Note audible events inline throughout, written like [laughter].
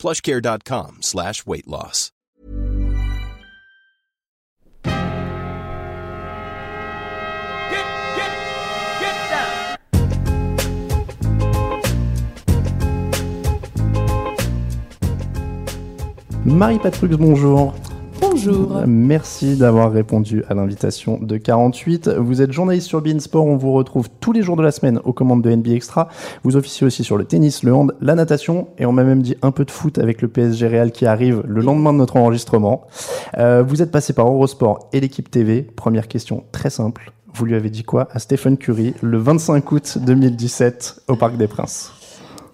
plushcare.com slash weight loss. Marie Patrux, bonjour. Bonjour. Merci d'avoir répondu à l'invitation de 48. Vous êtes journaliste sur Beansport. On vous retrouve tous les jours de la semaine aux commandes de NBA Extra. Vous officiez aussi sur le tennis, le hand, la natation et on m'a même dit un peu de foot avec le PSG Real qui arrive le lendemain de notre enregistrement. Euh, vous êtes passé par Eurosport et l'équipe TV. Première question très simple. Vous lui avez dit quoi à Stephen Curry le 25 août 2017 au Parc des Princes?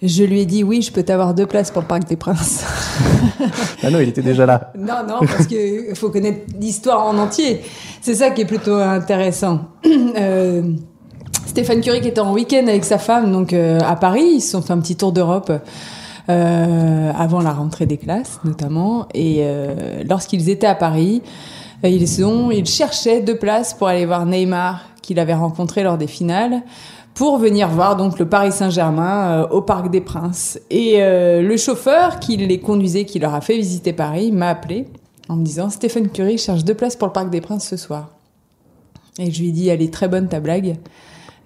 Je lui ai dit oui, je peux t'avoir deux places pour le Parc des Princes. [laughs] Ah non, il était déjà là. non, non, parce qu'il faut connaître l'histoire en entier. C'est ça qui est plutôt intéressant. [clears throat] Euh, Stéphane Curie qui était en week-end avec sa femme donc euh, à Paris, ils se sont fait un petit tour d'Europe euh, avant la rentrée des classes notamment. Et lorsqu'ils étaient à Paris, ils, ont, ils cherchaient deux places pour aller voir Neymar qu'il avait rencontré lors des finales pour venir voir donc le Paris Saint-Germain euh, au Parc des Princes. Et euh, le chauffeur qui les conduisait, qui leur a fait visiter Paris, m'a appelé en me disant Stephen Curry cherche deux places pour le Parc des Princes ce soir. Et je lui ai dit elle est très bonne ta blague.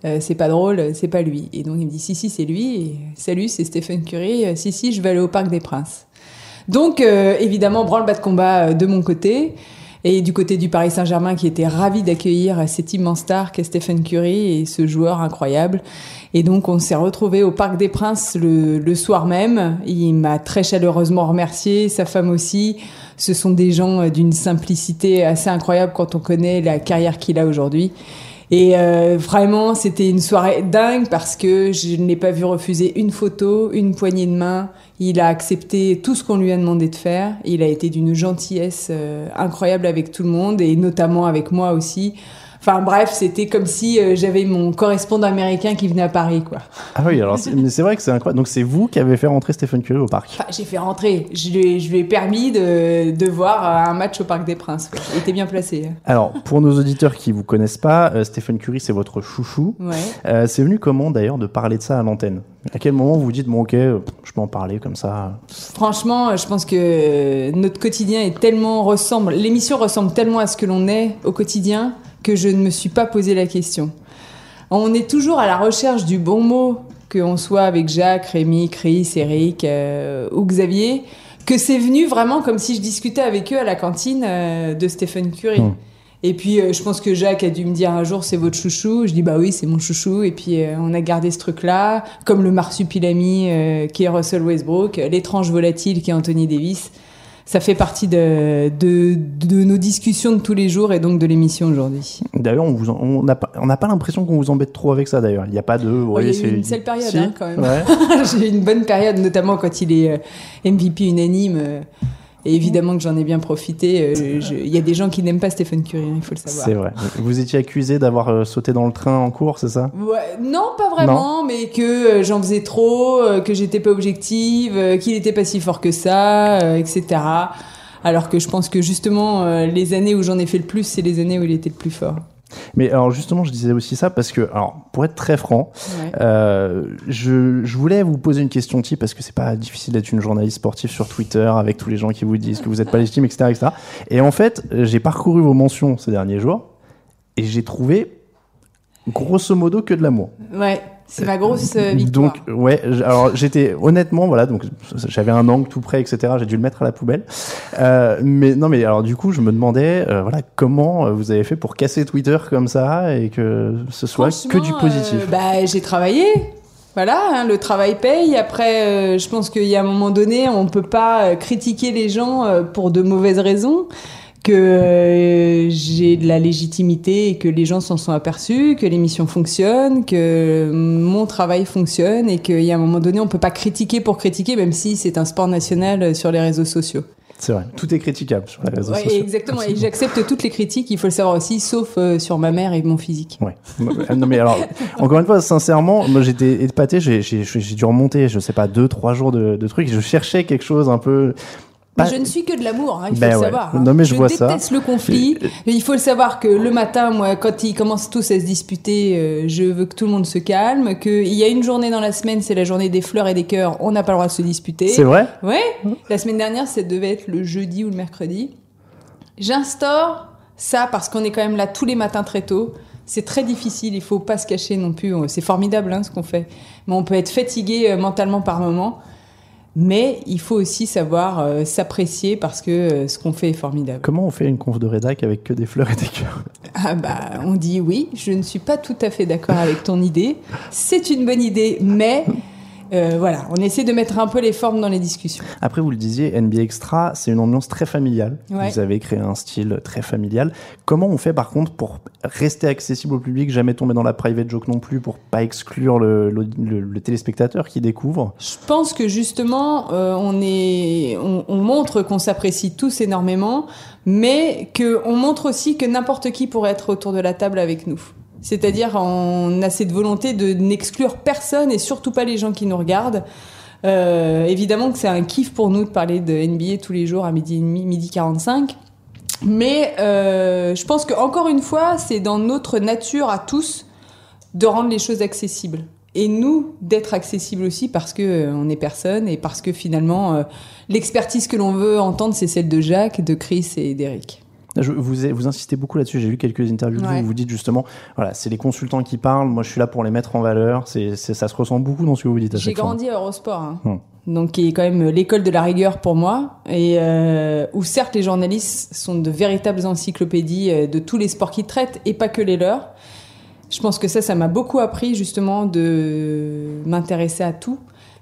Euh, c'est pas drôle, c'est pas lui. Et donc il me dit si si c'est lui. Salut, c'est Stephen Curry. Euh, si si, je vais aller au Parc des Princes. Donc euh, évidemment branle-bas de combat de mon côté. Et du côté du Paris Saint-Germain qui était ravi d'accueillir cette immense star qu'est Stephen Curry et ce joueur incroyable. Et donc on s'est retrouvé au Parc des Princes le, soir même. Il m'a très chaleureusement remercié, sa femme aussi. Ce sont des gens euh, d'une simplicité assez incroyable quand on connaît la carrière qu'il a aujourd'hui. Et euh, vraiment, c'était une soirée dingue parce que je ne l'ai pas vu refuser une photo, une poignée de main. Il a accepté tout ce qu'on lui a demandé de faire. Il a été d'une gentillesse euh, incroyable avec tout le monde et notamment avec moi aussi. Enfin bref, c'était comme si euh, j'avais mon correspondant américain qui venait à Paris, quoi. Ah oui, alors c'est- mais c'est vrai que c'est incroyable. Donc c'est vous qui avez fait rentrer Stephen Curry au parc. Enfin, j'ai fait rentrer. Je lui, ai- je lui ai permis de, de voir euh, un match au Parc des Princes. Il était bien placé. Alors, pour nos auditeurs qui vous connaissent pas, euh, Stephen Curry, c'est votre chouchou. Ouais. Euh, c'est venu comment d'ailleurs de parler de ça à l'antenne? À quel moment vous vous dites, bon ok, je peux en parler comme ça? Franchement, je pense que notre quotidien est tellement ressemble, l'émission ressemble tellement à ce que l'on est au quotidien que je ne me suis pas posé la question. On est toujours à la recherche du bon mot, qu'on soit avec Jacques, Rémi, Chris, Eric euh, ou Xavier, que c'est venu vraiment comme si je discutais avec eux à la cantine euh, de Stephen Curry. Hmm. Et puis euh, je pense que Jacques a dû me dire un jour c'est votre chouchou. Je dis bah oui c'est mon chouchou. Et puis euh, on a gardé ce truc-là, comme le marsupilami euh, qui est Russell Westbrook, l'étrange volatile qui est Anthony Davis. Ça fait partie de, de, de nos discussions de tous les jours et donc de l'émission aujourd'hui. D'ailleurs, on vous en- on n'a pas, on n'a pas l'impression qu'on vous embête trop avec ça d'ailleurs. Il n'y a pas de. Ouais, a eu c'est- une sale période, Si hein, quand même. Ouais. [laughs] J'ai eu une bonne période, notamment quand il est euh, MVP unanime. Et évidemment que j'en ai bien profité. euh, je- Il y a des gens qui n'aiment pas Stephen Curry, hein, il faut le savoir. C'est vrai. Vous étiez accusé d'avoir euh, sauté dans le train en cours, c'est ça? Ouais, non, pas vraiment, mais que euh, j'en faisais trop, euh, que j'étais pas objective, euh, qu'il était pas si fort que ça, euh, etc. Alors que je pense que justement, euh, les années où j'en ai fait le plus, c'est les années où il était le plus fort. Mais alors justement, je disais aussi ça parce que, alors, pour être très franc, Ouais. euh, je, je voulais vous poser une question type parce que c'est pas difficile d'être une journaliste sportive sur Twitter avec tous les gens qui vous disent que vous n'êtes pas légitime, etc., etc. Et en fait, j'ai parcouru vos mentions ces derniers jours et j'ai trouvé grosso modo que de l'amour. Ouais, c'est ma grosse euh, victoire. Donc ouais, alors j'étais honnêtement voilà, donc j'avais un angle tout près, etc. J'ai dû le mettre à la poubelle. Euh, mais non, mais alors du coup, je me demandais euh, voilà comment vous avez fait pour casser Twitter comme ça et que ce soit que du positif. euh, bah, j'ai travaillé. Voilà, hein, le travail paye. Après, je pense qu'il y a un moment donné, on peut pas critiquer les gens pour de mauvaises raisons. Que euh, j'ai de la légitimité et que les gens s'en sont aperçus, que l'émission fonctionne, que mon travail fonctionne et qu'il y a un moment donné, on peut pas critiquer pour critiquer, même si c'est un sport national euh, sur les réseaux sociaux. C'est vrai. Tout est critiquable sur les réseaux Ouais, sociaux. exactement. Et j'accepte toutes les critiques, il faut le savoir aussi, sauf euh, sur ma mère et mon physique. Ouais. non mais alors, [laughs] encore une fois, sincèrement, moi j'étais épaté, j'ai, dû remonter, je sais pas, deux, trois jours de, de trucs, je cherchais quelque chose un peu... Pas- je ne suis que de l'amour, hein, il faut Ben le ouais. savoir. hein. Non, mais je vois ça. déteste le conflit. Et il faut le savoir que le matin, moi, quand ils commencent tous à se disputer, euh, je veux que tout le monde se calme. Qu'il y a une journée dans la semaine, c'est la journée des fleurs et des cœurs. On n'a pas le droit de se disputer. C'est vrai? Ouais. La semaine dernière, ça devait être le jeudi ou le mercredi. J'instaure ça parce qu'on est quand même là tous les matins très tôt. C'est très difficile, il faut pas se cacher non plus. C'est formidable hein, ce qu'on fait. Mais on peut être fatigué euh, mentalement par moment. Mais il faut aussi savoir euh, s'apprécier parce que euh, ce qu'on fait est formidable. Comment on fait une conf de rédac avec que des fleurs et des cœurs? Ah bah, on dit oui, je ne suis pas tout à fait d'accord avec ton idée. C'est une bonne idée, mais euh, voilà, on essaie de mettre un peu les formes dans les discussions. Après, vous le disiez, NBA Extra, c'est une ambiance très familiale. Ouais. Vous avez créé un style très familial. Comment on fait par contre pour rester accessible au public, jamais tomber dans la private joke non plus, pour pas exclure le, le- le- le téléspectateur qui découvre? Je pense que justement, euh, on, est, on, on montre qu'on s'apprécie tous énormément, mais qu'on montre aussi que n'importe qui pourrait être autour de la table avec nous. C'est-à-dire, on a cette volonté de n'exclure personne et surtout pas les gens qui nous regardent. Euh, évidemment que c'est un kiff pour nous de parler de NBA tous les jours à midi midi 45. Mais euh, je pense que encore une fois, c'est dans notre nature à tous de rendre les choses accessibles. Et nous, d'être accessibles aussi parce que euh, on est personne et parce que finalement, euh, l'expertise que l'on veut entendre, c'est celle de Jacques, de Chris et d'Eric. Je- vous, vous insistez beaucoup là-dessus. J'ai lu quelques interviews Ouais. où vous dites justement, voilà, c'est les consultants qui parlent. Moi, je suis là pour les mettre en valeur. C'est, ça se ressent beaucoup dans ce que vous dites J'ai grandi à Eurosport, hein. Hmm. donc qui est quand même l'école de la rigueur pour moi, et euh, où certes les journalistes sont de véritables encyclopédies euh, de tous les sports qu'ils traitent et pas que les leurs. Je pense que ça, ça m'a beaucoup appris justement de m'intéresser à tout,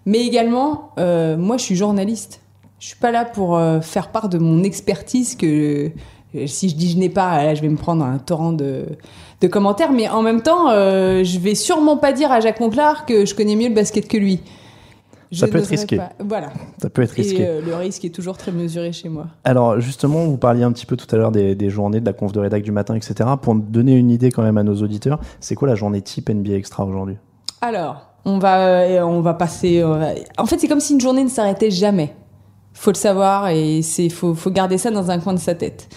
mais également, euh, moi, je suis journaliste. Je suis pas là pour euh, faire part de mon expertise que si je dis je n'ai pas, là, je vais me prendre un torrent de, de commentaires, mais en même temps, euh, je vais sûrement pas dire à Jacques Monclar que je connais mieux le basket que lui. Ça peut être risqué. pas. Voilà. Ça peut être risqué. Et euh, le risque est toujours très mesuré chez moi. Alors justement, vous parliez un petit peu tout à l'heure des, des journées, de la conf de rédac du matin, etc. Pour donner une idée quand même à nos auditeurs, c'est quoi la journée type NBA Extra aujourd'hui? Alors, on va, euh, on va passer. on va- En fait, c'est comme si une journée ne s'arrêtait jamais. Faut le savoir et c'est faut, faut garder ça dans un coin de sa tête.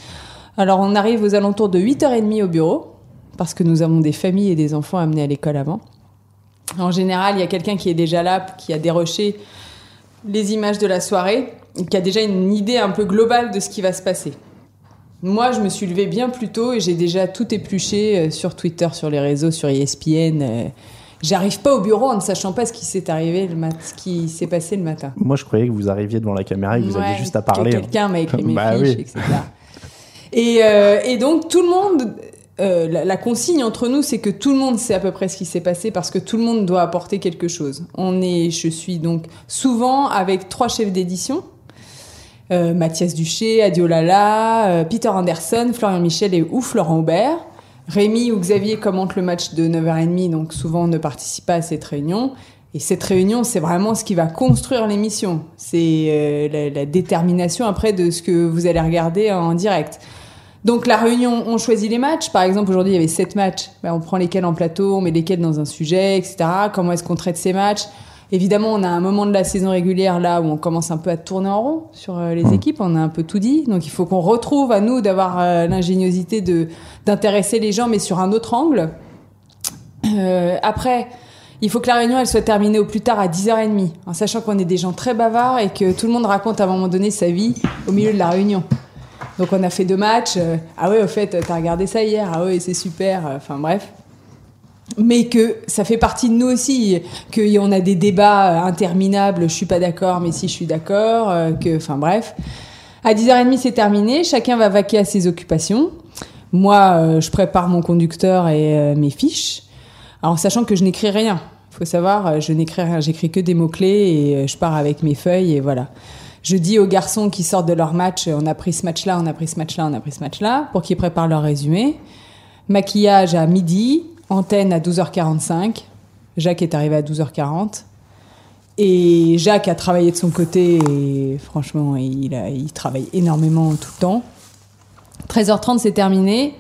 Alors, on arrive aux alentours de 8h30 au bureau parce que nous avons des familles et des enfants à amener à l'école avant. En général, il y a quelqu'un qui est déjà là, qui a déroché les images de la soirée, qui a déjà une idée un peu globale de ce qui va se passer. Moi, je me suis levée bien plus tôt et j'ai déjà tout épluché euh, sur Twitter, sur les réseaux, sur ESPN. J'arrive pas au bureau en ne sachant pas ce qui s'est arrivé le mat ce qui s'est passé le matin. Moi, je croyais que vous arriviez devant la caméra et que vous aviez juste à que parler. hein. Quelqu'un m'a écrit mes [laughs] Bah fiches, oui. etc. Et, euh, et donc tout le monde, euh, la, la consigne entre nous, c'est que tout le monde sait à peu près ce qui s'est passé parce que tout le monde doit apporter quelque chose. On est, je suis donc souvent avec trois chefs d'édition. Euh, Mathias Duché, Adiolala, euh, Peter Anderson, Florian Michel et ou Florent Aubert. Rémi ou Xavier commentent le match de 9h30, donc souvent ne participe pas à cette réunion. Et cette réunion, c'est vraiment ce qui va construire l'émission. C'est euh, la, la détermination après de ce que vous allez regarder en direct. Donc la réunion, on choisit les matchs. Par exemple, aujourd'hui, il y avait sept matchs. Ben, on prend lesquels en plateau, on met lesquels dans un sujet, etc. Comment est-ce qu'on traite ces matchs? Évidemment, on a un moment de la saison régulière là où on commence un peu à tourner en rond sur euh, les équipes. On a un peu tout dit, donc il faut qu'on retrouve à nous d'avoir euh, l'ingéniosité de d'intéresser les gens, mais sur un autre angle. Euh, après, il faut que la réunion elle soit terminée au plus tard à 10h30, en sachant qu'on est des gens très bavards et que tout le monde raconte à un moment donné sa vie au milieu de la réunion. Donc on a fait deux matchs. ah ouais, au fait, t'as regardé ça hier. Ah ouais, c'est super. Enfin bref. Mais que ça fait partie de nous aussi, qu'on a des débats euh, interminables. Je suis pas d'accord, mais si je suis d'accord. euh, que, enfin bref. À 10h30, c'est terminé. Chacun va vaquer à ses occupations. Moi, euh, je prépare mon conducteur et mes fiches. Alors, sachant que je n'écris rien. Faut savoir, je n'écris rien. J'écris que des mots-clés et je pars avec mes feuilles et voilà. Je dis aux garçons qui sortent de leur match, on a pris ce match-là, on a pris ce match-là, on a pris ce match-là, pour qu'ils préparent leur résumé. Maquillage à midi, antenne à 12h45. Jacques est arrivé à 12h40. Et Jacques a travaillé de son côté et franchement, il, travaille énormément tout le temps. 13h30, c'est terminé.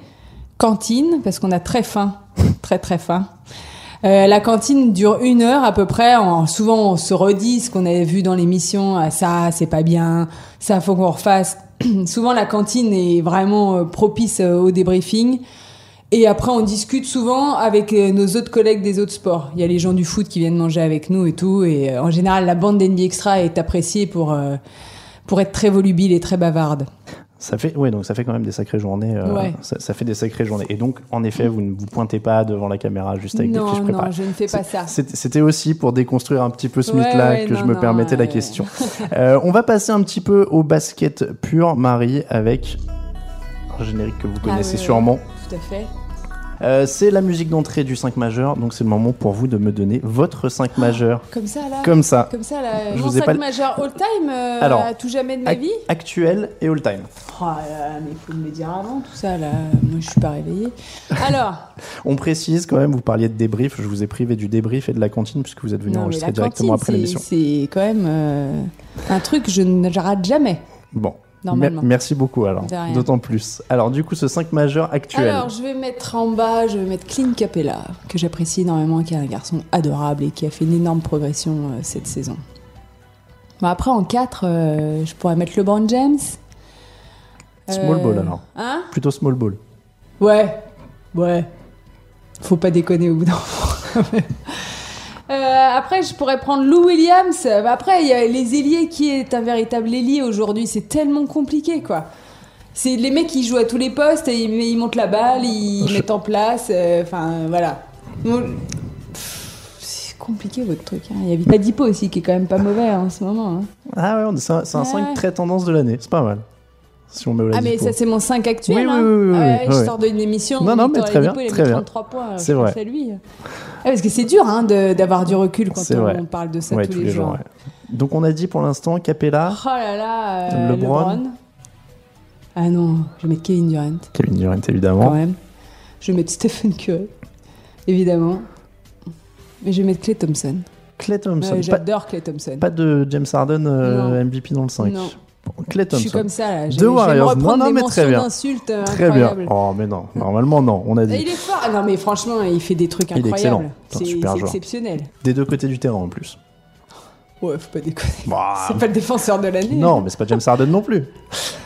Cantine, parce qu'on a très faim, [laughs] très très faim. Euh, la cantine dure une heure à peu près. En- souvent, on se redit ce qu'on avait vu dans l'émission. Ah, ça, c'est pas bien. Ça, faut qu'on refasse. [clears throat] souvent, la cantine est vraiment euh, propice euh, au débriefing. Et après, on discute souvent avec euh, nos autres collègues des autres sports. Il y a les gens du foot qui viennent manger avec nous et tout. Et euh, en général, la bande d'NB Extra est appréciée pour, euh, pour être très volubile et très bavarde. Ça fait, ouais, donc ça fait quand même des sacrées journées. euh, Ouais. ça, ça fait des sacrées journées. Et donc, en effet, vous ne vous pointez pas devant la caméra juste avec des non, fiches non, préparées. je ne fais pas ça. C'était aussi pour déconstruire un petit peu ce Ouais, mythe-là ouais, que je non, me non, permettais la question. [laughs] Euh, on va passer un petit peu au basket pur, Marie, avec un générique que vous Ah, connaissez sûrement. Tout à fait. Euh, c'est la musique d'entrée du 5 majeur, donc c'est le moment pour vous de me donner votre 5 majeur. Comme ça, là. Comme ça, Comme ça, là. Je Mon vous ai sac pas- majeur all-time euh, Alors, à tout jamais de ma vie actuel et all-time. Oh là là, mais il faut me le dire avant, tout ça, là. Moi, je suis pas réveillée. Alors, [laughs] On précise quand même, vous parliez de débrief, je vous ai privé du débrief et de la cantine puisque vous êtes venu enregistrer directement cantine, après l'émission. c'est quand même euh, un truc que je ne rate jamais. Bon, Normalement. Merci beaucoup alors, d'autant plus. Alors du coup, ce 5 majeur actuel. Alors, je vais mettre en bas, je vais mettre Clint Capella, que j'apprécie énormément, qui est un garçon adorable et qui a fait une énorme progression euh, cette saison. Bon, après, en 4, je pourrais mettre LeBron James. Small Euh, ball, alors. Hein? Plutôt small ball. Ouais, ouais. Faut pas déconner au bout d'un moment. [laughs] Euh, après, je pourrais prendre Lou Williams. Après, il y a les ailiers. Qui est un véritable ailier aujourd'hui C'est tellement compliqué, quoi. C'est les mecs qui jouent à tous les postes et ils, ils montent la balle, ils Je- mettent en place. euh, Enfin, voilà. Donc, compliqué votre truc. hein. Il y a Vitadipo aussi qui est quand même pas mauvais hein, en ce moment. hein. Ah ouais, c'est un, c'est un Ouais. 5 très tendance de l'année, c'est pas mal. Si on met Ah, mais ça, c'est mon 5 actuel. Oui, oui, hein. oui, oui, oui, Ouais, oui, je sors d'une émission. Non, non, mais très bien, très mis bien. 33 points. C'est vrai. lui. Ah, parce que c'est dur hein, d'avoir du recul quand on, parle de ça Ouais, tous, les jours. ouais. Donc on a dit pour l'instant Capella, Oh là là, euh, LeBron. LeBron. Ah non, je vais mettre Kevin Durant Kevin Durant quand évidemment. même. Je vais mettre Stephen Curry, évidemment. Mais je vais mettre Clay Thompson. Clay Thompson. Ouais, J'adore Clay Thompson. pas de James Harden euh. MVP dans le 5. Non. Bon, Clay je Thompson. suis comme ça. Deux Warriors. Non, non, mais très bien. euh, Très bien. incroyables. Oh mais non, normalement non, on a dit. Il est fort. Ah non mais franchement, il fait des trucs Il est incroyables. excellent. C'est un C'est super c'est joueur. exceptionnel. Des deux côtés du terrain en plus. Ouais, faut pas déconner. Bah, [laughs] C'est pas le défenseur de l'année. non, mais c'est pas James Harden non plus.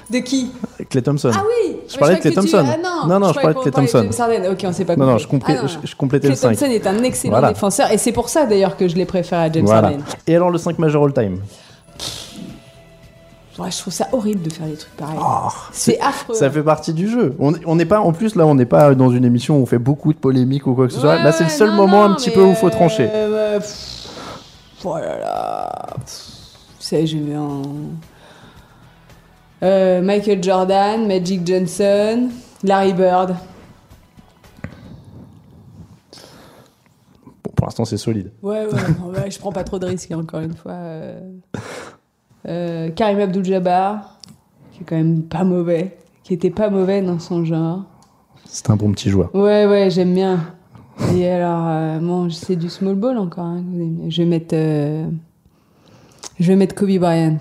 De qui? Clay Thompson. Ah oui Je parlais de Clay que tu- Thompson. Ah Non, non, je croyais parlais de Clay Thompson. James Harden. Ok, on s'est pas non, non, je, complé- Ah non, je, non. je complétais Clay le 5. Thompson est un excellent Voilà. défenseur et c'est pour ça d'ailleurs que je l'ai préféré à James Voilà. Harden. Et alors le 5 majeur all time Ouais, je trouve ça horrible de faire des trucs pareils. Oh, c'est affreux. Ça fait partie du jeu. On on n'est pas, en plus là, on n'est pas dans une émission où on fait beaucoup de polémiques ou quoi que ce soit. Là, c'est le seul non, moment non, un petit peu où il faut trancher. euh, pff, oh là là. un. Euh, Michael Jordan, Magic Johnson, Larry Bird. Bon, pour l'instant, c'est solide. Ouais, ouais, non, [laughs] ouais, je prends pas trop de risques, hein, encore une fois. Euh, euh, Karim Abdul-Jabbar, qui est quand même pas mauvais, qui était pas mauvais dans son genre. C'est un bon petit joueur. Ouais, ouais, j'aime bien. Et alors, euh, bon, c'est du small ball encore. hein. Je vais mettre, euh, je vais mettre Kobe Bryant.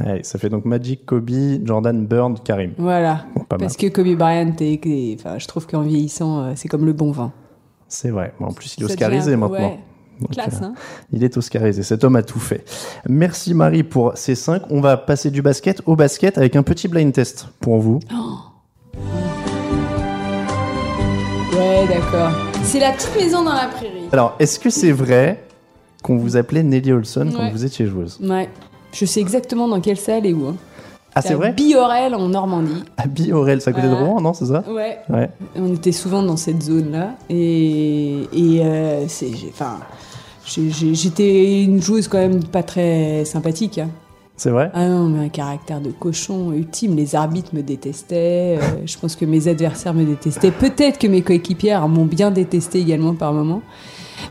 Ouais, ça fait donc Magic, Kobe, Jordan, Bird, Karim. Voilà. Bon, pas mal. Parce que Kobe Bryant, est, est- enfin, je trouve qu'en vieillissant, euh, c'est comme le bon vin. C'est vrai. Bon, en plus, il est oscarisé maintenant. ouais, Donc, Classe, euh, hein Il est oscarisé. Cet homme a tout fait. Merci Marie pour ces 5. On va passer du basket au basket avec un petit blind test pour vous. Ouais, d'accord. C'est la petite maison dans la prairie. Alors, est-ce que c'est vrai qu'on vous appelait Nelly Olson quand vous étiez joueuse? Ouais. Je sais exactement dans quelle salle et où. hein. Ah, c'est vrai? Biorel en Normandie. À Biorel, c'est à côté de. Rouen, non C'est ça? Ouais. Ouais. On était souvent dans cette zone-là. Et, et euh, c'est, enfin, j'étais une joueuse quand même pas très sympathique. hein. C'est vrai? Ah non, mais un caractère de cochon ultime. Les arbitres me détestaient. euh, je pense que mes adversaires me détestaient. Peut-être que mes coéquipières m'ont bien détesté également par moments.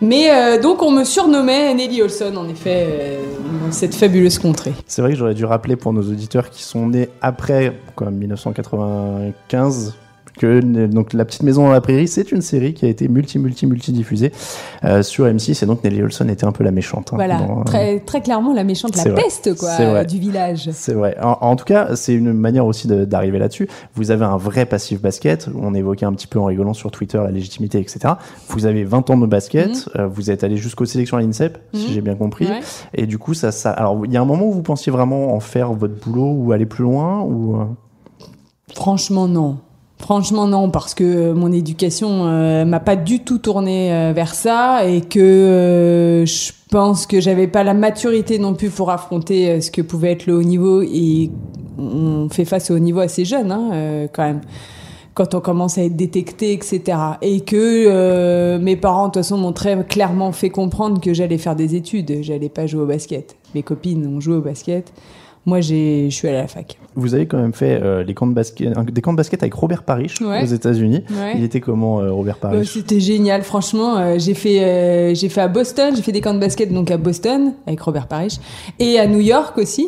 Mais euh, donc on me surnommait Nelly Olson, en effet, euh, dans cette fabuleuse contrée. C'est vrai que j'aurais dû rappeler pour nos auditeurs qui sont nés après quoi, 1995 que donc la petite maison dans la prairie, c'est une série qui a été multi multi multi diffusée euh, sur M6 et donc Nelly Olson était un peu la méchante. hein, Voilà, dans- très, très clairement la méchante, la vrai. peste quoi, du village. C'est vrai. En, en tout cas, c'est une manière aussi d'arriver là-dessus. Vous avez un vrai passif basket. On évoquait un petit peu en rigolant sur Twitter la légitimité, etc. Vous avez 20 ans de basket. euh, vous êtes allé jusqu'aux sélections à l'INSEP, si Mhm. j'ai bien compris. Ouais. Et du coup, ça, ça. Alors, il y a un moment où vous pensiez vraiment en faire votre boulot ou aller plus loin ou. euh, Franchement, non. Franchement, non, parce que mon éducation euh, m'a pas du tout tourné euh, vers ça et que euh, je pense que j'avais pas la maturité non plus pour affronter euh, ce que pouvait être le haut niveau et on fait face au haut niveau assez jeune, hein, euh, quand même quand on commence à être détecté, etc. Et que euh, mes parents, de toute façon, m'ont très clairement fait comprendre que j'allais faire des études, j'allais pas jouer au basket. Mes copines ont joué au basket. Moi, j'ai, je suis allée à la fac. Vous avez quand même fait euh, les camps de basket, des camps de basket avec Robert Parrish Ouais. aux États-Unis. Ouais. Il était comment, euh, Robert Bah, Parrish? C'était génial, franchement. euh, j'ai fait, euh, j'ai fait à Boston, j'ai fait des camps de basket donc à Boston avec Robert Parrish et à New York aussi.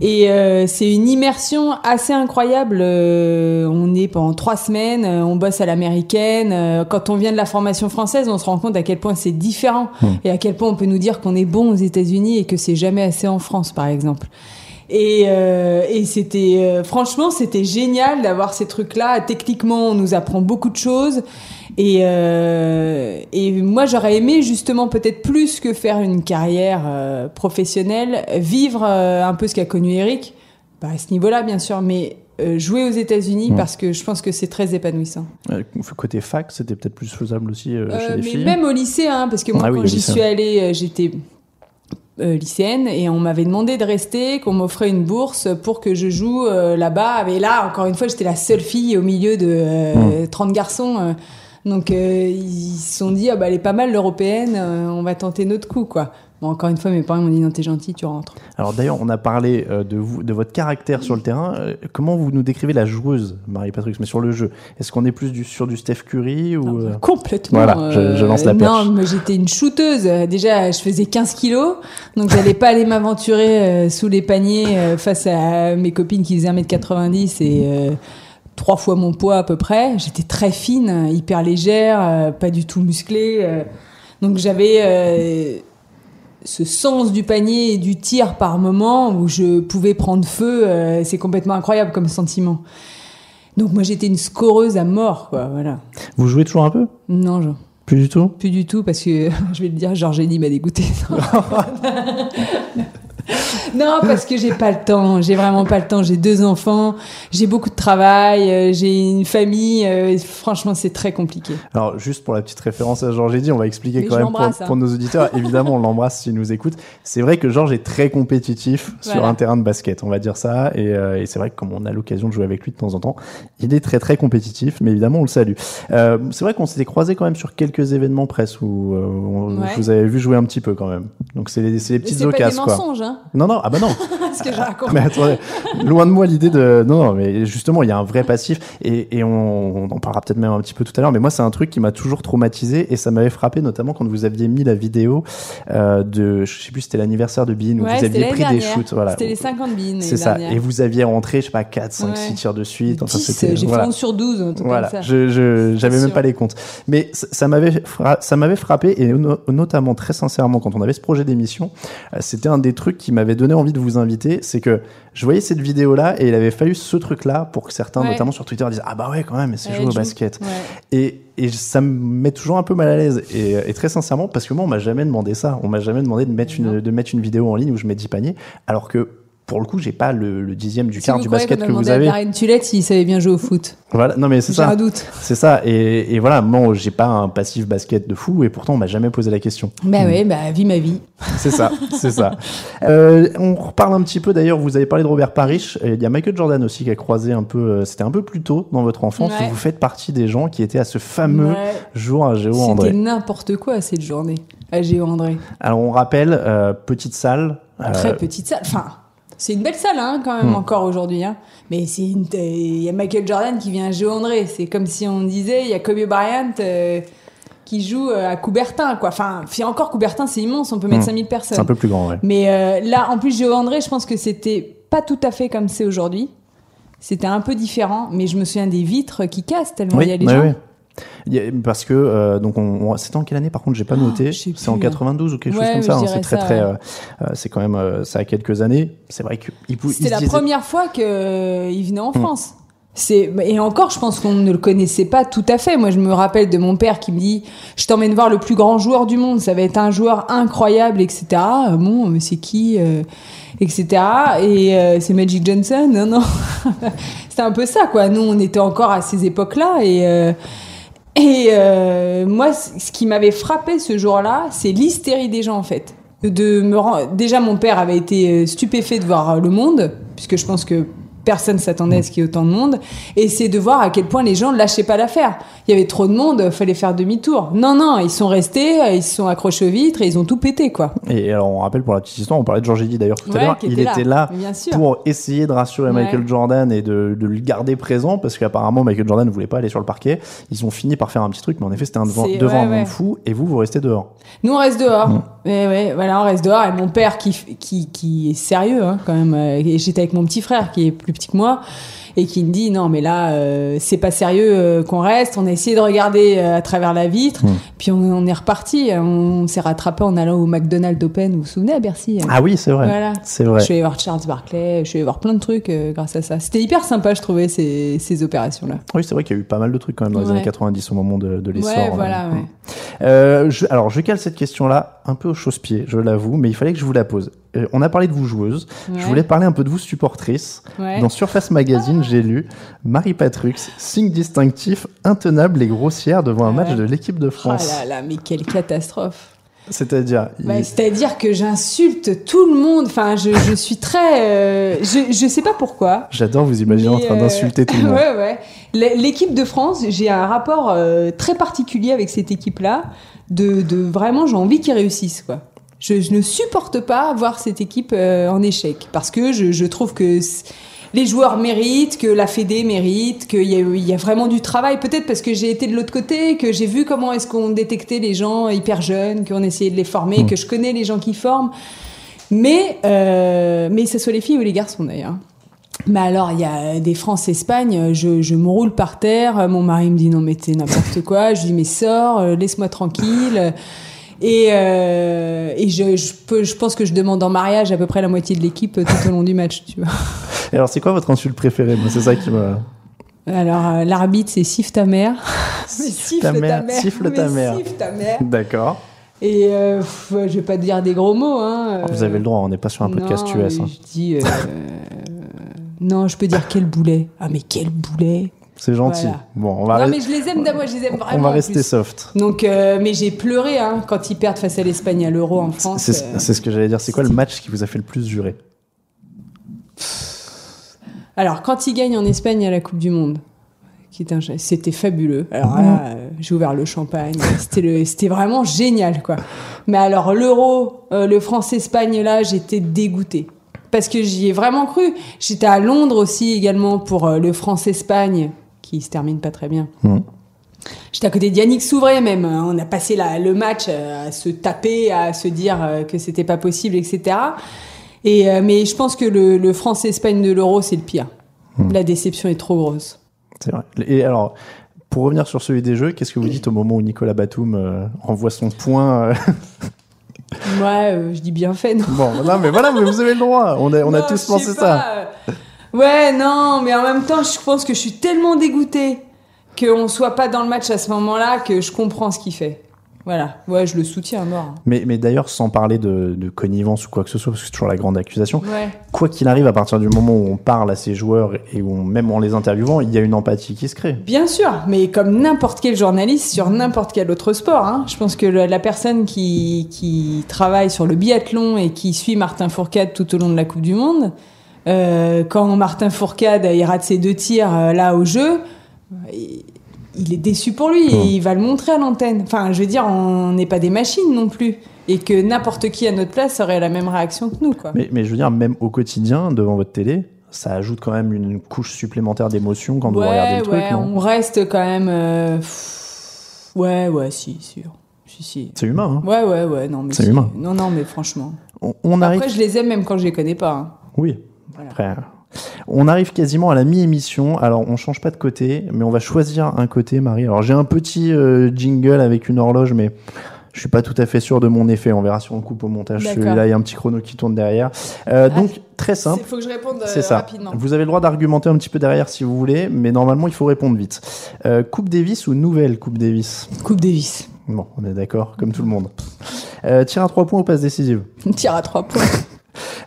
Et euh, c'est une immersion assez incroyable. Euh, on est pendant trois semaines, on bosse à l'américaine. Euh, quand on vient de la formation française, on se rend compte à quel point c'est différent et à quel point on peut nous dire qu'on est bon aux États-Unis et que c'est jamais assez en France, par exemple. Et, euh, et c'était euh, franchement c'était génial d'avoir ces trucs là techniquement on nous apprend beaucoup de choses. Et, euh, et moi j'aurais aimé justement peut-être plus que faire une carrière euh, professionnelle vivre euh, un peu ce qu'a connu Eric. Bah, à ce niveau là bien sûr mais euh, jouer aux États-Unis Mm. parce que je pense que c'est très épanouissant. Côté fac, c'était peut-être plus faisable aussi chez les mais filles. même au lycée, hein, parce que moi, Ah oui, quand j'y suis allée, j'étais euh, lycéenne et on m'avait demandé de rester, qu'on m'offrait une bourse pour que je joue euh, là-bas. Mais là, encore une fois, j'étais la seule fille au milieu de euh, 30 garçons. euh. donc, euh, ils se sont dit, ah, bah, elle est pas mal l'européenne, euh, on va tenter notre coup, quoi. Bon, encore une fois, mes parents m'ont dit, non, t'es gentil, tu rentres. Alors d'ailleurs, on a parlé euh, de vous, de votre caractère sur le terrain. Euh, comment vous nous décrivez la joueuse, Marie-Patrick, mais sur le jeu? Est-ce qu'on est plus du, sur du Steph Curry ou euh, Complètement. Voilà, je- je lance la perche. Non, mais j'étais une shooteuse. Déjà, je faisais 15 kilos, donc j'allais pas aller m'aventurer sous les paniers face à mes copines qui faisaient 1m90 et trois fois mon poids à peu près. J'étais très fine, hyper légère, euh, pas du tout musclée. euh. donc j'avais euh, ce sens du panier et du tir par moment où je pouvais prendre feu. euh, C'est complètement incroyable comme sentiment. Donc moi j'étais une scoreuse à mort, quoi. Voilà. vous jouez toujours un peu? Non, genre. Plus du tout? Plus du tout, parce que [laughs] je vais le dire, Georgénie m'a dégoûté. [laughs] [laughs] non, parce que j'ai pas le temps. J'ai vraiment pas le temps. J'ai deux enfants, j'ai beaucoup de travail, euh, j'ai une famille. euh, franchement, c'est très compliqué. Alors juste pour la petite référence à Georges Eddy, on va expliquer Mais quand même pour, hein. pour nos auditeurs. Évidemment, on l'embrasse s'il nous écoute. C'est vrai que Georges est très compétitif sur un terrain de basket, on va dire ça. Et, euh, et c'est vrai que comme on a l'occasion de jouer avec lui de temps en temps, il est très très compétitif. Mais évidemment, on le salue. Euh, c'est vrai qu'on s'était croisé quand même sur quelques événements presse où, euh, Ouais. je vous avais vu jouer un petit peu quand même. Donc c'est les, les petites occasions quoi. mensonges, hein, Non non ah bah non. [laughs] ce que je raconte. Mais attendez, loin de moi l'idée de. Non, non, mais justement, il y a un vrai passif. Et, et on, on en parlera peut-être même un petit peu tout à l'heure. Mais moi, c'est un truc qui m'a toujours traumatisé. Et ça m'avait frappé, notamment quand vous aviez mis la vidéo euh, de. Je sais plus, c'était l'anniversaire de Bean, où Ouais, vous aviez pris des shoots. Voilà. C'était les 50 bines. C'est ça. Et vous aviez rentré, je sais pas, 4, 5, Ouais. 6 tirs de suite. Enfin, 10, c'était. j'ai voilà. fait 11 sur 12, un truc Voilà, comme ça. je, je, même sûr. pas les comptes. Mais ça, m'avait, fra- frappé et no- notamment très sincèrement quand on avait ce projet d'émission, euh, c'était un des trucs qui m'avait donné envie de vous inviter, c'est que je voyais cette vidéo là et il avait fallu ce truc là pour que certains, Ouais. notamment sur Twitter, disent ah bah ouais quand même, mais c'est jouer au basket. Ouais. Et, et ça me met toujours un peu mal à l'aise et, et très sincèrement parce que moi on m'a jamais demandé ça, on m'a jamais demandé de mettre une, de mettre une vidéo en ligne où je mets 10 paniers, alors que pour le coup j'ai pas le, le dixième du Si quart du basket que vous avez. à Darren Tulette s'il savait bien jouer au foot. Voilà, non mais c'est J'ai ça. un doute. C'est ça. Et, et voilà, moi, j'ai pas un passif basket de fou et pourtant, on m'a jamais posé la question. Bah ouais, bah vis ma vie. C'est ça, [laughs] c'est ça. Euh, on reparle un petit peu d'ailleurs, vous avez parlé de Robert Parrish. Il y a Michael Jordan aussi qui a croisé un peu, euh, c'était un peu plus tôt dans votre enfance Ouais. vous faites partie des gens qui étaient à ce fameux Ouais. jour à Géo C'était André. n'importe quoi cette journée à Géo André. Alors, on rappelle, euh, petite salle. euh, Très petite salle. Enfin, c'est une belle salle hein, quand même Hmm. encore aujourd'hui. Hein. Mais c'est il y a Michael Jordan qui vient à Géo André. C'est comme si on disait il y a Kobe Bryant euh, qui joue euh, à Coubertin quoi. Enfin, encore Coubertin c'est immense, on peut mettre Hmm. 5000 c'est personnes. un peu plus grand, ouais. Mais euh, là, en plus, Géo André, je pense que c'était pas tout à fait comme c'est aujourd'hui. C'était un peu différent, mais je me souviens des vitres qui cassent tellement Oui, il y a les gens. ouais. Il Parce que euh, donc on, on- c'était en quelle année par contre j'ai pas Oh, noté? c'est en plus, hein. 92 ou quelque Ouais, chose comme ça hein. c'est très ça, très ouais. euh, euh, c'est quand même euh, ça a quelques années c'est vrai que il, il C'était la disait- première fois qu'il venait Hmm. en France. C'est et encore, je pense qu'on ne le connaissait pas tout à fait. Moi, je me rappelle de mon père qui me dit "Je t'emmène voir le plus grand joueur du monde. Ça va être un joueur incroyable, etc." Euh, Bon, c'est qui, etc. Et euh, c'est Magic Johnson. Non, non. [laughs] C'était un peu ça, quoi. Nous, on était encore à ces époques-là et euh, et euh, moi, ce qui m'avait frappé ce jour-là, c'est l'hystérie des gens en fait. De me Déjà, mon père avait été euh, stupéfait de voir euh, le monde, puisque je pense que personne s'attendait à ce qu'il y ait autant de monde. Et c'est de voir à quel point les gens ne lâchaient pas l'affaire. Il y avait trop de monde, fallait faire demi-tour. Non, non, ils sont restés, euh, ils se sont accrochés aux vitres et ils ont tout pété, quoi. et alors on rappelle pour la petite histoire on parlait de Georges Eddy d'ailleurs tout à l'heure il était était là, pour essayer de rassurer Ouais. Michael Jordan et de, de le garder présent parce qu'apparemment Michael Jordan ne voulait pas aller sur le parquet ils ont fini par faire un petit truc mais en effet c'était un devant, devant ouais, un fou et vous vous restez dehors Nous, on reste dehors. Mm. Ouais, ouais, voilà, on reste dehors. Et mon père, qui, qui, qui est sérieux, hein, quand même. euh, Et j'étais avec mon petit frère, qui est plus petit que moi, et qui me dit non, mais là, euh, c'est pas sérieux euh, qu'on reste. On a essayé de regarder euh, à travers la vitre, Mm. puis on, on est reparti. On, s'est rattrapé en allant au McDonald's Open. Vous vous souvenez à Bercy hein? Ah oui c'est vrai Voilà. c'est vrai Je suis allée voir Charles Barkley, je suis allée voir plein de trucs grâce à ça. C'était hyper sympa, je trouvais, ces, ces opérations-là. oui c'est vrai qu'il y a eu pas mal de trucs quand même dans les années 90 au moment de, de l'essor Ouais, là. voilà, ouais. Je- alors, je cale cette question-là un peu au chausse-pied, je l'avoue, mais il fallait que je vous la pose. Euh, on a parlé de vous joueuse. Je voulais parler un peu de vous supportrice. Ouais. Dans Surface Magazine, j'ai lu Marie Patrux, signe distinctif, intenable et grossière devant un match de l'équipe de Oh France. là là, mais quelle catastrophe. C'est-à-dire, il- Bah, C'est-à-dire que j'insulte tout le monde. Enfin, je, je suis très. euh, je, je sais pas pourquoi. j'adore vous imaginer en train euh, d'insulter tout le [laughs] monde. Ouais, ouais. L- L'équipe de France, j'ai un rapport euh, très particulier avec cette équipe-là. De, de vraiment, j'ai envie qu'ils réussissent, quoi. Je, je ne supporte pas voir cette équipe euh, en échec parce que je, je trouve que les joueurs méritent, que la Fédé mérite, qu'il y, y a vraiment du travail. Peut-être parce que j'ai été de l'autre côté, que j'ai vu comment est-ce qu'on détectait les gens hyper jeunes, qu'on essayait de les former, Mm. que je connais les gens qui forment. Mais, euh, mais que ce soit les filles ou les garçons d'ailleurs. Mais alors, il y a des France-Espagne, je, je me roule par terre, mon mari me dit non mais t'es n'importe quoi, je lui dis mais sors, euh, laisse-moi tranquille. Et, euh, et je, je, peux, je pense que je demande en mariage à peu près la moitié de l'équipe euh, tout au long du match, tu vois. [laughs] Et alors, c'est quoi votre insulte préférée Moi, C'est ça qui me. Alors, euh, l'arbitre, c'est siffle ta mère. [laughs] Siffle ta mère, siffle ta mère. D'accord. Et euh, pff, je vais pas te dire des gros mots. Hein. Vous avez le droit, on n'est pas sur un podcast Non, US. hein. Je dis. [laughs] non, je peux dire quel boulet. Ah, mais quel boulet? C'est gentil. Voilà. Bon, on va, non, mais je les aime, moi, je les aime vraiment. on va rester soft. Donc, euh, mais j'ai pleuré hein, quand ils perdent face à l'Espagne à l'Euro en France. C'est euh. c'est ce que j'allais dire. C'est quoi le match qui vous a fait le plus jurer? Alors, quand ils gagnent en Espagne à la Coupe du Monde, c'était fabuleux. Mhm. Alors là, euh, j'ai ouvert le champagne. C'était vraiment génial, quoi. Mais alors, l'Euro, euh, le France-Espagne, là, j'étais dégoûtée. Parce que j'y ai vraiment cru. J'étais à Londres aussi également pour euh, le France-Espagne, qui se termine pas très bien. Mhm. J'étais à côté d'Yannick Souvray même. On a passé la- le match euh, à se taper, à se dire euh, que c'était pas possible, etc. Et, euh, mais je pense que le, le France-Espagne de l'Euro, c'est le pire. La déception est trop grosse. C'est vrai. Et alors, pour revenir sur celui des jeux, qu'est-ce que vous dites au moment où Nicolas Batum euh, envoie son point euh, [laughs] Ouais, euh, je dis bien fait, non? Bon, non, mais voilà, mais vous avez le droit. On a, on a Non, tous pensé ça. Ouais, non, mais en même temps, je pense que je suis tellement dégoûtée qu'on soit pas dans le match à ce moment-là que je comprends ce qu'il fait. Voilà, ouais, je le soutiens à mort. Mais, mais d'ailleurs, sans parler de, de connivence ou quoi que ce soit, parce que c'est toujours la grande accusation, Ouais. quoi qu'il arrive, à partir du moment où on parle à ces joueurs et où on- même en les interviewant, il y a une empathie qui se crée. Bien sûr, mais comme n'importe quel journaliste sur n'importe quel autre sport. Hein. Je pense que la, la personne qui, qui travaille sur le biathlon et qui suit Martin Fourcade tout au long de la Coupe du Monde, quand Martin Fourcade il rate ses deux tirs euh, là au jeu, il, est déçu pour lui et il va le montrer à l'antenne. Enfin, je veux dire, on n'est pas des machines non plus. Et que n'importe qui à notre place aurait la même réaction que nous, quoi. Mais, mais je veux dire, même au quotidien, devant votre télé, ça ajoute quand même une couche supplémentaire d'émotion quand vous regardez le truc, ouais, non on reste quand même. euh, Ouais, ouais, si, sûr. Si, si. C'est humain, hein Ouais, ouais, ouais, non, mais C'est si. humain. Non, non, mais franchement. on, on arrive... Après, je les aime même quand je les connais pas. hein. Oui, Voilà. après... On arrive quasiment à la mi-émission. Alors, on change pas de côté, mais on va choisir un côté, Marie. Alors, j'ai un petit euh, jingle avec une horloge, mais je suis pas tout à fait sûr de mon effet. On verra si on le coupe au montage. Celui-là, il y a un petit chrono qui tourne derrière. Euh, Ah, donc, très simple. Il faut que je réponde euh, C'est ça. rapidement. Vous avez le droit d'argumenter un petit peu derrière si vous voulez, mais normalement, il faut répondre vite. Euh, coupe Davis ou nouvelle Coupe Davis? Coupe Davis. Bon, on est d'accord, comme tout le monde. Euh, tir à trois points ou passe décisive? [laughs] Tir à trois points.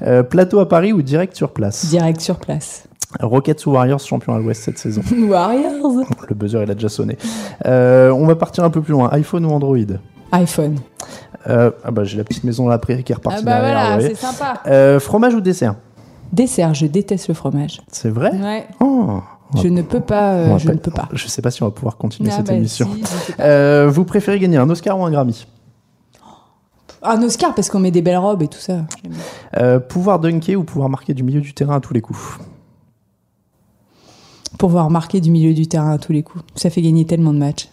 Euh, Plateau à Paris ou direct sur place Direct sur place. Rockets ou Warriors champion à l'Ouest cette saison [laughs] Warriors. Le buzzer, il a déjà sonné. Euh, on va partir un peu plus loin. iPhone ou Android iPhone. euh, Ah bah j'ai la petite maison à la prairie qui est Ah repartie bah derrière. voilà, c'est sympa. Euh, fromage ou dessert Dessert, je déteste le fromage. C'est vrai Ouais. Oh, Je ne peux pas. euh, je pas- ne peux pas. Je sais pas si on va pouvoir continuer Ah cette bah émission. si, vous préférez gagner un Oscar ou un Grammy Un Oscar parce qu'on met des belles robes et tout ça. Euh, pouvoir dunker ou pouvoir marquer du milieu du terrain à tous les coups Pouvoir marquer du milieu du terrain à tous les coups. Ça fait gagner tellement de matchs.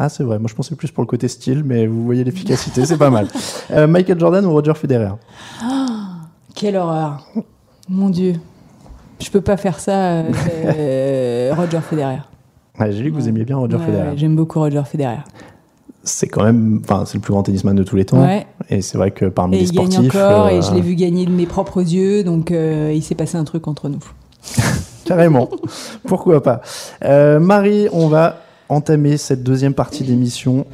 Ah c'est vrai, moi je pensais plus pour le côté style, mais vous voyez l'efficacité, c'est pas mal. Euh, Michael Jordan ou Roger Federer? Quelle horreur. Mon Dieu. Je peux pas faire ça. euh, [laughs] Roger Federer. Ouais, J'ai vu que vous aimiez bien Roger Ouais, Federer. ouais, J'aime beaucoup Roger Federer. C'est quand même, enfin c'est le plus grand tennisman de tous les temps. Ouais. Et c'est vrai que parmi Et les il gagne sportifs, encore, et euh, je l'ai vu gagner de mes propres yeux, donc euh, il s'est passé un truc entre nous. [laughs] carrément. Pourquoi pas Euh, Marie, on va entamer cette deuxième partie d'émission.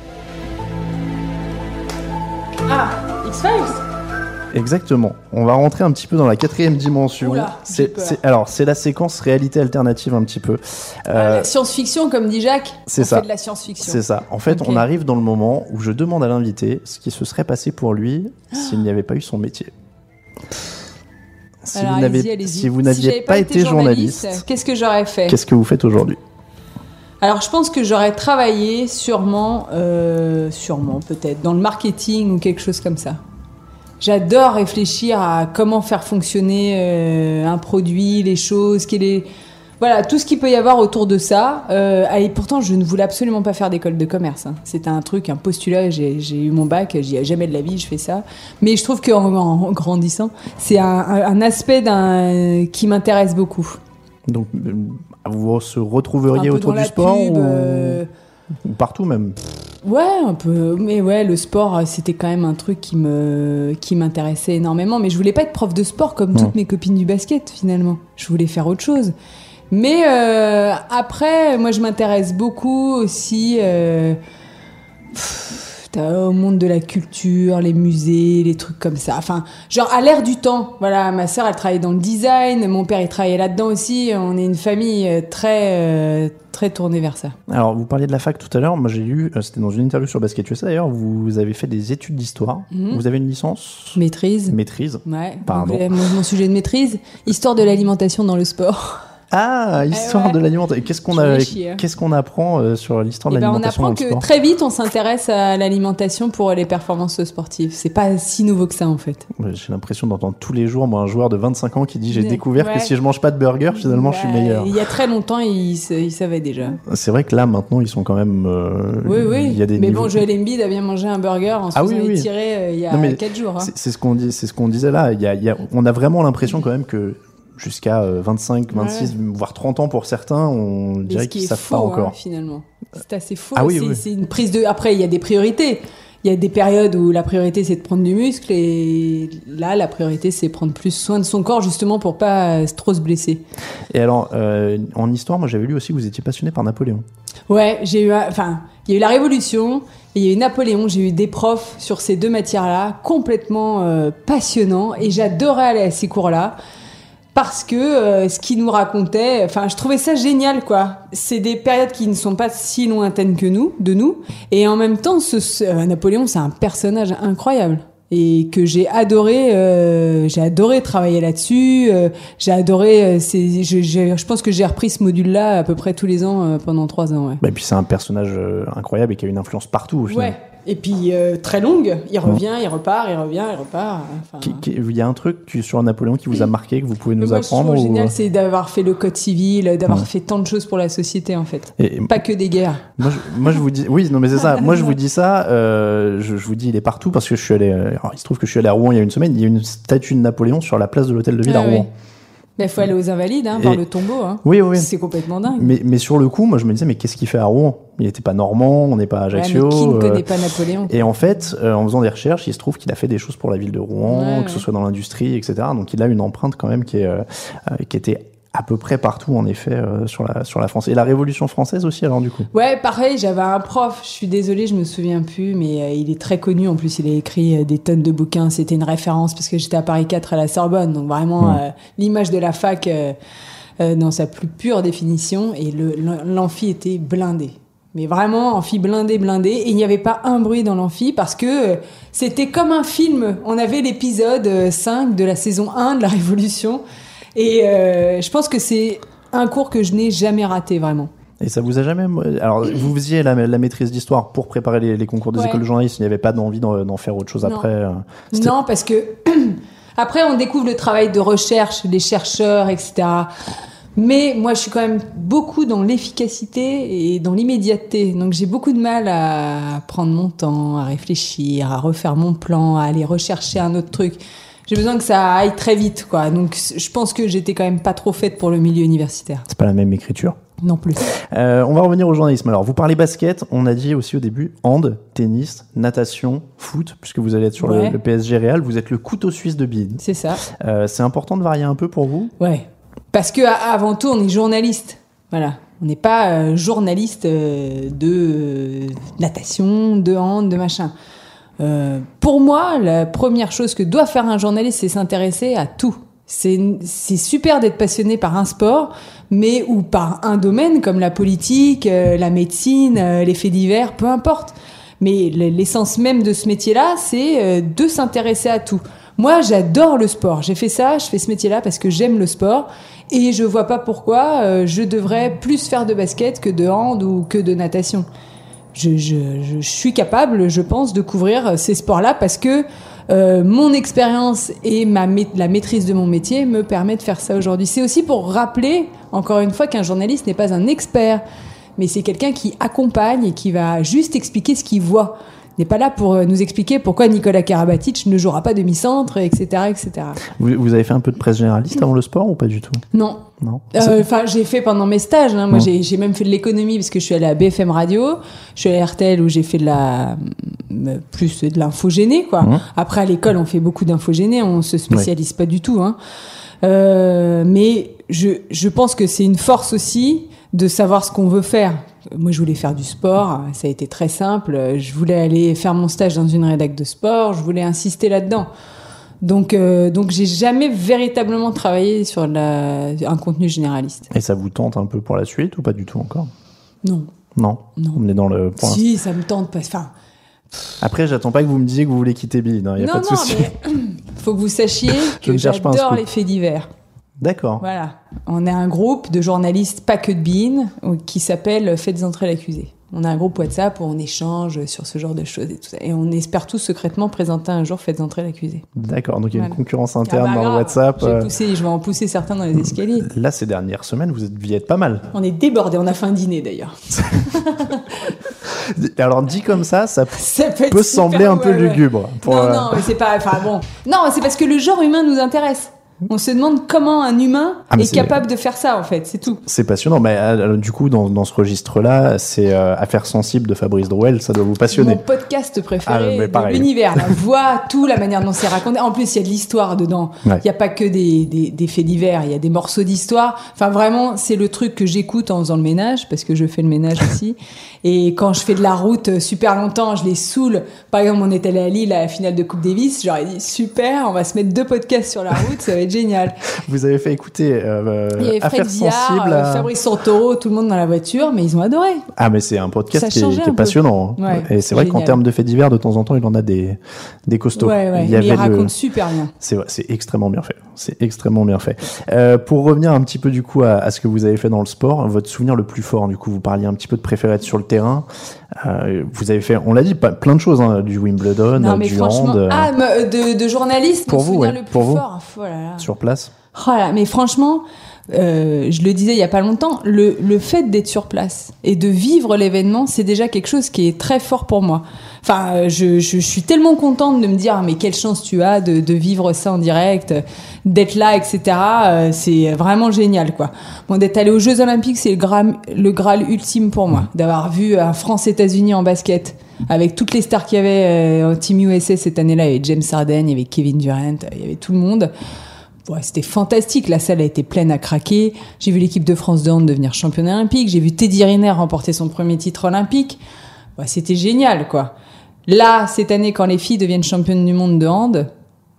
Ah, X-Files? Exactement. On va rentrer un petit peu dans la quatrième dimension. Oula, j'ai C'est, peur. c'est- alors, c'est la séquence réalité alternative un petit peu. Euh, La science-fiction, comme dit Jacques, c'est on ça. fait de la science-fiction. c'est ça. En fait, on arrive dans le moment où je demande à l'invité ce qui se serait passé pour lui s'il n'y avait pas eu son métier. Si Alors, vous n'avez, allez-y, allez-y. si vous Si n'aviez pas, été journaliste, qu'est-ce que j'aurais fait qu'est-ce que vous faites aujourd'hui? Alors, je pense que j'aurais travaillé sûrement, euh, sûrement peut-être, dans le marketing ou quelque chose comme ça. J'adore réfléchir à comment faire fonctionner euh, un produit, les choses, quel est... Voilà, tout ce qu'il peut y avoir autour de ça. Euh, et pourtant, je ne voulais absolument pas faire d'école de commerce. hein. C'était un truc, un postulat. J'ai eu mon bac, j'y ai jamais de la vie, je fais ça. Mais je trouve qu'en en grandissant, c'est un, aspect qui m'intéresse beaucoup. Donc, euh, vous se retrouveriez autour du sport pub, ou... euh, ou partout même Ouais, un peu. Mais ouais, le sport, euh, c'était quand même un truc qui me qui m'intéressait énormément. Mais je voulais pas être prof de sport comme toutes mes copines du basket finalement. Je voulais faire autre chose. Mais euh, après, moi, je m'intéresse beaucoup aussi euh, pff, t'as- au monde de la culture, les musées, les trucs comme ça. Enfin, genre à l'ère du temps. Voilà, ma sœur, elle travaillait dans le design. Mon père, il travaillait là-dedans aussi. On est une famille euh, très euh, très tournée vers ça. Alors, vous parliez de la fac tout à l'heure. Moi, j'ai lu, euh, c'était dans une interview sur Basket USA d'ailleurs, vous avez fait des études d'histoire. Mhm. Vous avez une licence Maîtrise. Maîtrise. Ouais. Pardon. Donc, Mon, mon sujet de maîtrise, histoire de l'alimentation dans le sport. Ah, histoire Eh ouais. de l'alimentation. Qu'est-ce qu'on a, qu'est-ce qu'on apprend euh, sur l'histoire de Et ben, on l'alimentation apprend que très vite, on s'intéresse à l'alimentation pour les performances sportives. C'est pas si nouveau que ça, en fait. J'ai l'impression d'entendre tous les jours, moi, un joueur de 25 ans qui dit j'ai Ouais. découvert que si je mange pas de burger, finalement, je suis meilleur. Il y a très longtemps, ils sa- ils savaient déjà. C'est vrai que là, maintenant, ils sont quand même. euh, Oui, oui. Il y a des Mais niveaux- bon, Joel Embiid a bien mangé un burger en se Ah oui, oui. étirer euh, il y a Non, mais 4 jours. hein. C'est c'est ce qu'on dit, c'est ce qu'on disait là. Il y a, il y a- on a vraiment l'impression quand même que jusqu'à euh, 25, 26, voire 30 ans pour certains, on Mais dirait qu'ils est savent faux, pas hein, encore. finalement. C'est assez faux. Ah oui, c'est oui. c'est une prise de. Après, il y a des priorités. Il y a des périodes où la priorité c'est de prendre du muscle et là la priorité c'est prendre plus soin de son corps justement pour pas euh, trop se blesser. Et alors, euh, en histoire, moi j'avais lu aussi que vous étiez passionné par Napoléon. Ouais, j'ai eu, un- enfin, il y a eu la Révolution et il y a eu Napoléon. J'ai eu des profs sur ces deux matières-là complètement euh, passionnants et j'adorais aller à ces cours-là parce que euh, ce qu'ils nous racontaient, enfin, je trouvais ça génial, quoi. C'est des périodes qui ne sont pas si lointaines que nous, de nous, et en même temps, ce, ce- euh, Napoléon, c'est un personnage incroyable et que j'ai adoré, euh, j'ai adoré travailler là-dessus. euh, j'ai adoré, euh, c'est- je, je, je pense que j'ai repris ce module-là à peu près tous les ans euh, pendant trois ans. Ouais. Bah, et puis c'est un personnage incroyable et qui a une influence partout au final. Ouais. Et puis euh, très longue. Il revient, il repart, il revient, il repart. Enfin, Qui- qui- Il y a un truc sur Napoléon qui vous a marqué, que vous pouvez nous moi, apprendre ou- génial, c'est d'avoir fait le code civil, d'avoir Ouais. fait tant de choses pour la société en fait. Et- Pas que des guerres. Moi je, moi, je vous dis, oui, non, mais c'est ça. Moi, je [laughs] vous dis ça. euh, je, je vous dis, il est partout parce que je suis allé. euh, alors, il se trouve que je suis allé à Rouen il y a une semaine. Il y a une statue de Napoléon sur la place de l'hôtel de ville Ah à Rouen. Mais il faut aller aux Invalides, hein, Et- voir le tombeau. Hein. Oui, oui. C'est complètement dingue. Mais, mais sur le coup, moi, je me disais, mais qu'est-ce qu'il fait à Rouen? Il n'était pas normand, on n'est pas à Ouais, mais Ajaccio. qui ne euh, connaît pas Napoléon? Et en fait, euh, en faisant des recherches, il se trouve qu'il a fait des choses pour la ville de Rouen, Ouais, que ce soit dans l'industrie, etc. Donc il a une empreinte quand même qui, est, euh, euh, qui était à peu près partout, en effet, euh, sur, la, sur la France. Et la Révolution française aussi, alors du coup? Ouais, pareil, j'avais un prof, je suis désolée, je me souviens plus, mais euh, il est très connu. En plus, il a écrit euh, des tonnes de bouquins. C'était une référence parce que j'étais à Paris 4 à la Sorbonne. Donc vraiment, l'image de la fac dans sa plus pure définition. Et le- l'amphi était blindé. Mais vraiment, amphi blindé, blindé. Et il n'y avait pas un bruit dans l'amphi parce que c'était comme un film. On avait l'épisode euh, 5 de la saison 1 de la Révolution. Et euh, je pense que c'est un cours que je n'ai jamais raté, vraiment. Et ça vous a jamais. Alors, vous faisiez la, la maîtrise d'histoire pour préparer les, les concours des Ouais. écoles de journalisme. Il n'y avait pas d'envie d'en faire autre chose Non. après. euh, Non, parce que [clears throat] après on découvre le travail de recherche, les chercheurs, etc. Mais moi, je suis quand même beaucoup dans l'efficacité et dans l'immédiateté. Donc, j'ai beaucoup de mal à prendre mon temps, à réfléchir, à refaire mon plan, à aller rechercher un autre truc. J'ai besoin que ça aille très vite, quoi. Donc, je pense que j'étais quand même pas trop faite pour le milieu universitaire. C'est pas la même écriture. Non plus. Euh, on va revenir au journalisme. Alors, vous parlez basket. On a dit aussi au début hand, tennis, natation, foot, puisque vous allez être sur le- Ouais. le, PSG Real. Vous êtes le couteau suisse de Bide. C'est ça. Euh, c'est important de varier un peu pour vous? Ouais. Parce que avant tout, on est journaliste. Voilà. On n'est pas euh, journaliste de natation, de hand, de machin. Euh, pour moi, la première chose que doit faire un journaliste, c'est s'intéresser à tout. C'est super d'être passionné par un sport, mais ou par un domaine comme la politique, euh, la médecine, euh, les faits divers, peu importe. Mais l'essence même de ce métier-là, c'est de s'intéresser à tout. Moi, j'adore le sport. J'ai fait ça, je fais ce métier-là parce que j'aime le sport et je vois pas pourquoi je devrais plus faire de basket que de hand ou que de natation. Je, je, je suis capable, je pense, de couvrir ces sports-là parce que euh, mon expérience et ma la maîtrise de mon métier me permet de faire ça aujourd'hui. C'est aussi pour rappeler, encore une fois, qu'un journaliste n'est pas un expert, mais c'est quelqu'un qui accompagne et qui va juste expliquer ce qu'il voit. N'est pas là pour euh, nous expliquer pourquoi Nicolas Karabatic ne jouera pas demi-centre, etc., etc. vous, vous avez fait un peu de presse généraliste avant le sport ou pas du tout? Non, Non euh, Enfin, j'ai fait pendant mes stages. hein. Moi, j'ai même fait de l'économie parce que je suis allée à BFM Radio. Je suis allée à RTL où j'ai fait de la euh, plus de l'infogéné, quoi. Mm. Après, à l'école, on fait beaucoup d'infogéné. On se spécialise pas du tout. Hein. Euh, mais je, je pense que c'est une force aussi de savoir ce qu'on veut faire. Moi, je voulais faire du sport. Ça a été très simple. Je voulais aller faire mon stage dans une rédac de sport. Je voulais insister là-dedans. Donc, euh, donc j'ai jamais véritablement travaillé sur la, un contenu généraliste. Et ça vous tente un peu pour la suite ou pas du tout encore? Non. Non. Non. On est dans le point. Si, ça me tente pas. Enfin, Après, j'attends pas que vous me disiez que vous voulez quitter Bide. Il n'y a non, pas de souci. mais [clears throat] faut que vous sachiez que j'adore les faits divers. D'accord. Voilà. On est un groupe de journalistes, pas que de BIN, qui s'appelle Faites entrer l'accusé. On a un groupe WhatsApp où on échange sur ce genre de choses et tout ça. Et on espère tous secrètement présenter un jour Faites entrer l'accusé. D'accord. Donc il y a une concurrence Ah interne bah dans le. WhatsApp. Je vais, euh, pousser- je vais en pousser certains dans les escaliers. Là, ces dernières semaines, vous y êtes pas mal. On est débordés, on a fait un dîner d'ailleurs. [laughs] Alors dit comme ça, ça [laughs] Ça peut, être sembler un peu ouais. lugubre. pour, non, euh, non, mais c'est pas. Enfin bon. Non, c'est parce que le genre humain nous intéresse. On se demande comment un humain Ah, est capable de faire ça, en fait. C'est tout. C'est passionnant. Mais euh, du coup, dans, dans ce registre-là, c'est euh, Affaires sensibles de Fabrice Drouel, ça doit vous passionner. Mon podcast Ah, préféré mais de l'univers. La [laughs] voix, tout, la manière dont c'est raconté. En plus, il y a de l'histoire dedans. Il Ouais. n'y a pas que des, des, des faits divers. Il y a des morceaux d'histoire. Enfin, vraiment, c'est le truc que j'écoute en faisant le ménage, parce que je fais le ménage [laughs] aussi. Et quand je fais de la route euh, super longtemps, je les saoule. Par exemple, on est allé à Lille à la finale de Coupe Davis. J'aurais dit, super, on va se mettre deux podcasts sur la route, ça va être génial. Vous avez fait écouter euh, Il y avait Fred Affaires Diard, sensibles. euh, à- Fabrice Santoro, tout le monde dans la voiture, mais ils ont adoré. Ah, mais c'est un podcast qui qui est passionnant. hein. Ouais, Et c'est vrai qu'en termes de faits divers, de temps en temps, il en a des, des costauds. Ouais, ouais. Il y avait ils le- racontent super bien. C'est extrêmement bien fait. C'est extrêmement bien fait. Euh, pour revenir un petit peu du coup à, à ce que vous avez fait dans le sport, votre souvenir le plus fort, du coup, vous parliez un petit peu de préféré être sur le terrain. Euh, vous avez fait, on l'a dit, pas, plein de choses, hein, du Wimbledon, Non, mais du hand, euh, ah, de, de journaliste, Pour vous, le plus pour vous. Oh là là. Sur place. Oh mais franchement, euh, je le disais il y a pas longtemps, le, le fait d'être sur place et de vivre l'événement, c'est déjà quelque chose qui est très fort pour moi. Enfin, je, je, suis tellement contente de me dire, mais quelle chance tu as de, de vivre ça en direct, d'être là, etc. Euh, c'est vraiment génial, quoi. Bon, d'être allé aux Jeux Olympiques, c'est le graal, le graal ultime pour moi. D'avoir vu un France-États-Unis en basket avec toutes les stars qu'il y avait euh, en Team USA cette année-là. Il y avait James Harden, il y avait Kevin Durant, il y avait tout le monde. Ouais, c'était fantastique. La salle a été pleine à craquer. J'ai vu l'équipe de France de hand devenir championne olympique. J'ai vu Teddy Riner remporter son premier titre olympique. Ouais, c'était génial, quoi. Là, cette année, quand les filles deviennent championnes du monde de hand,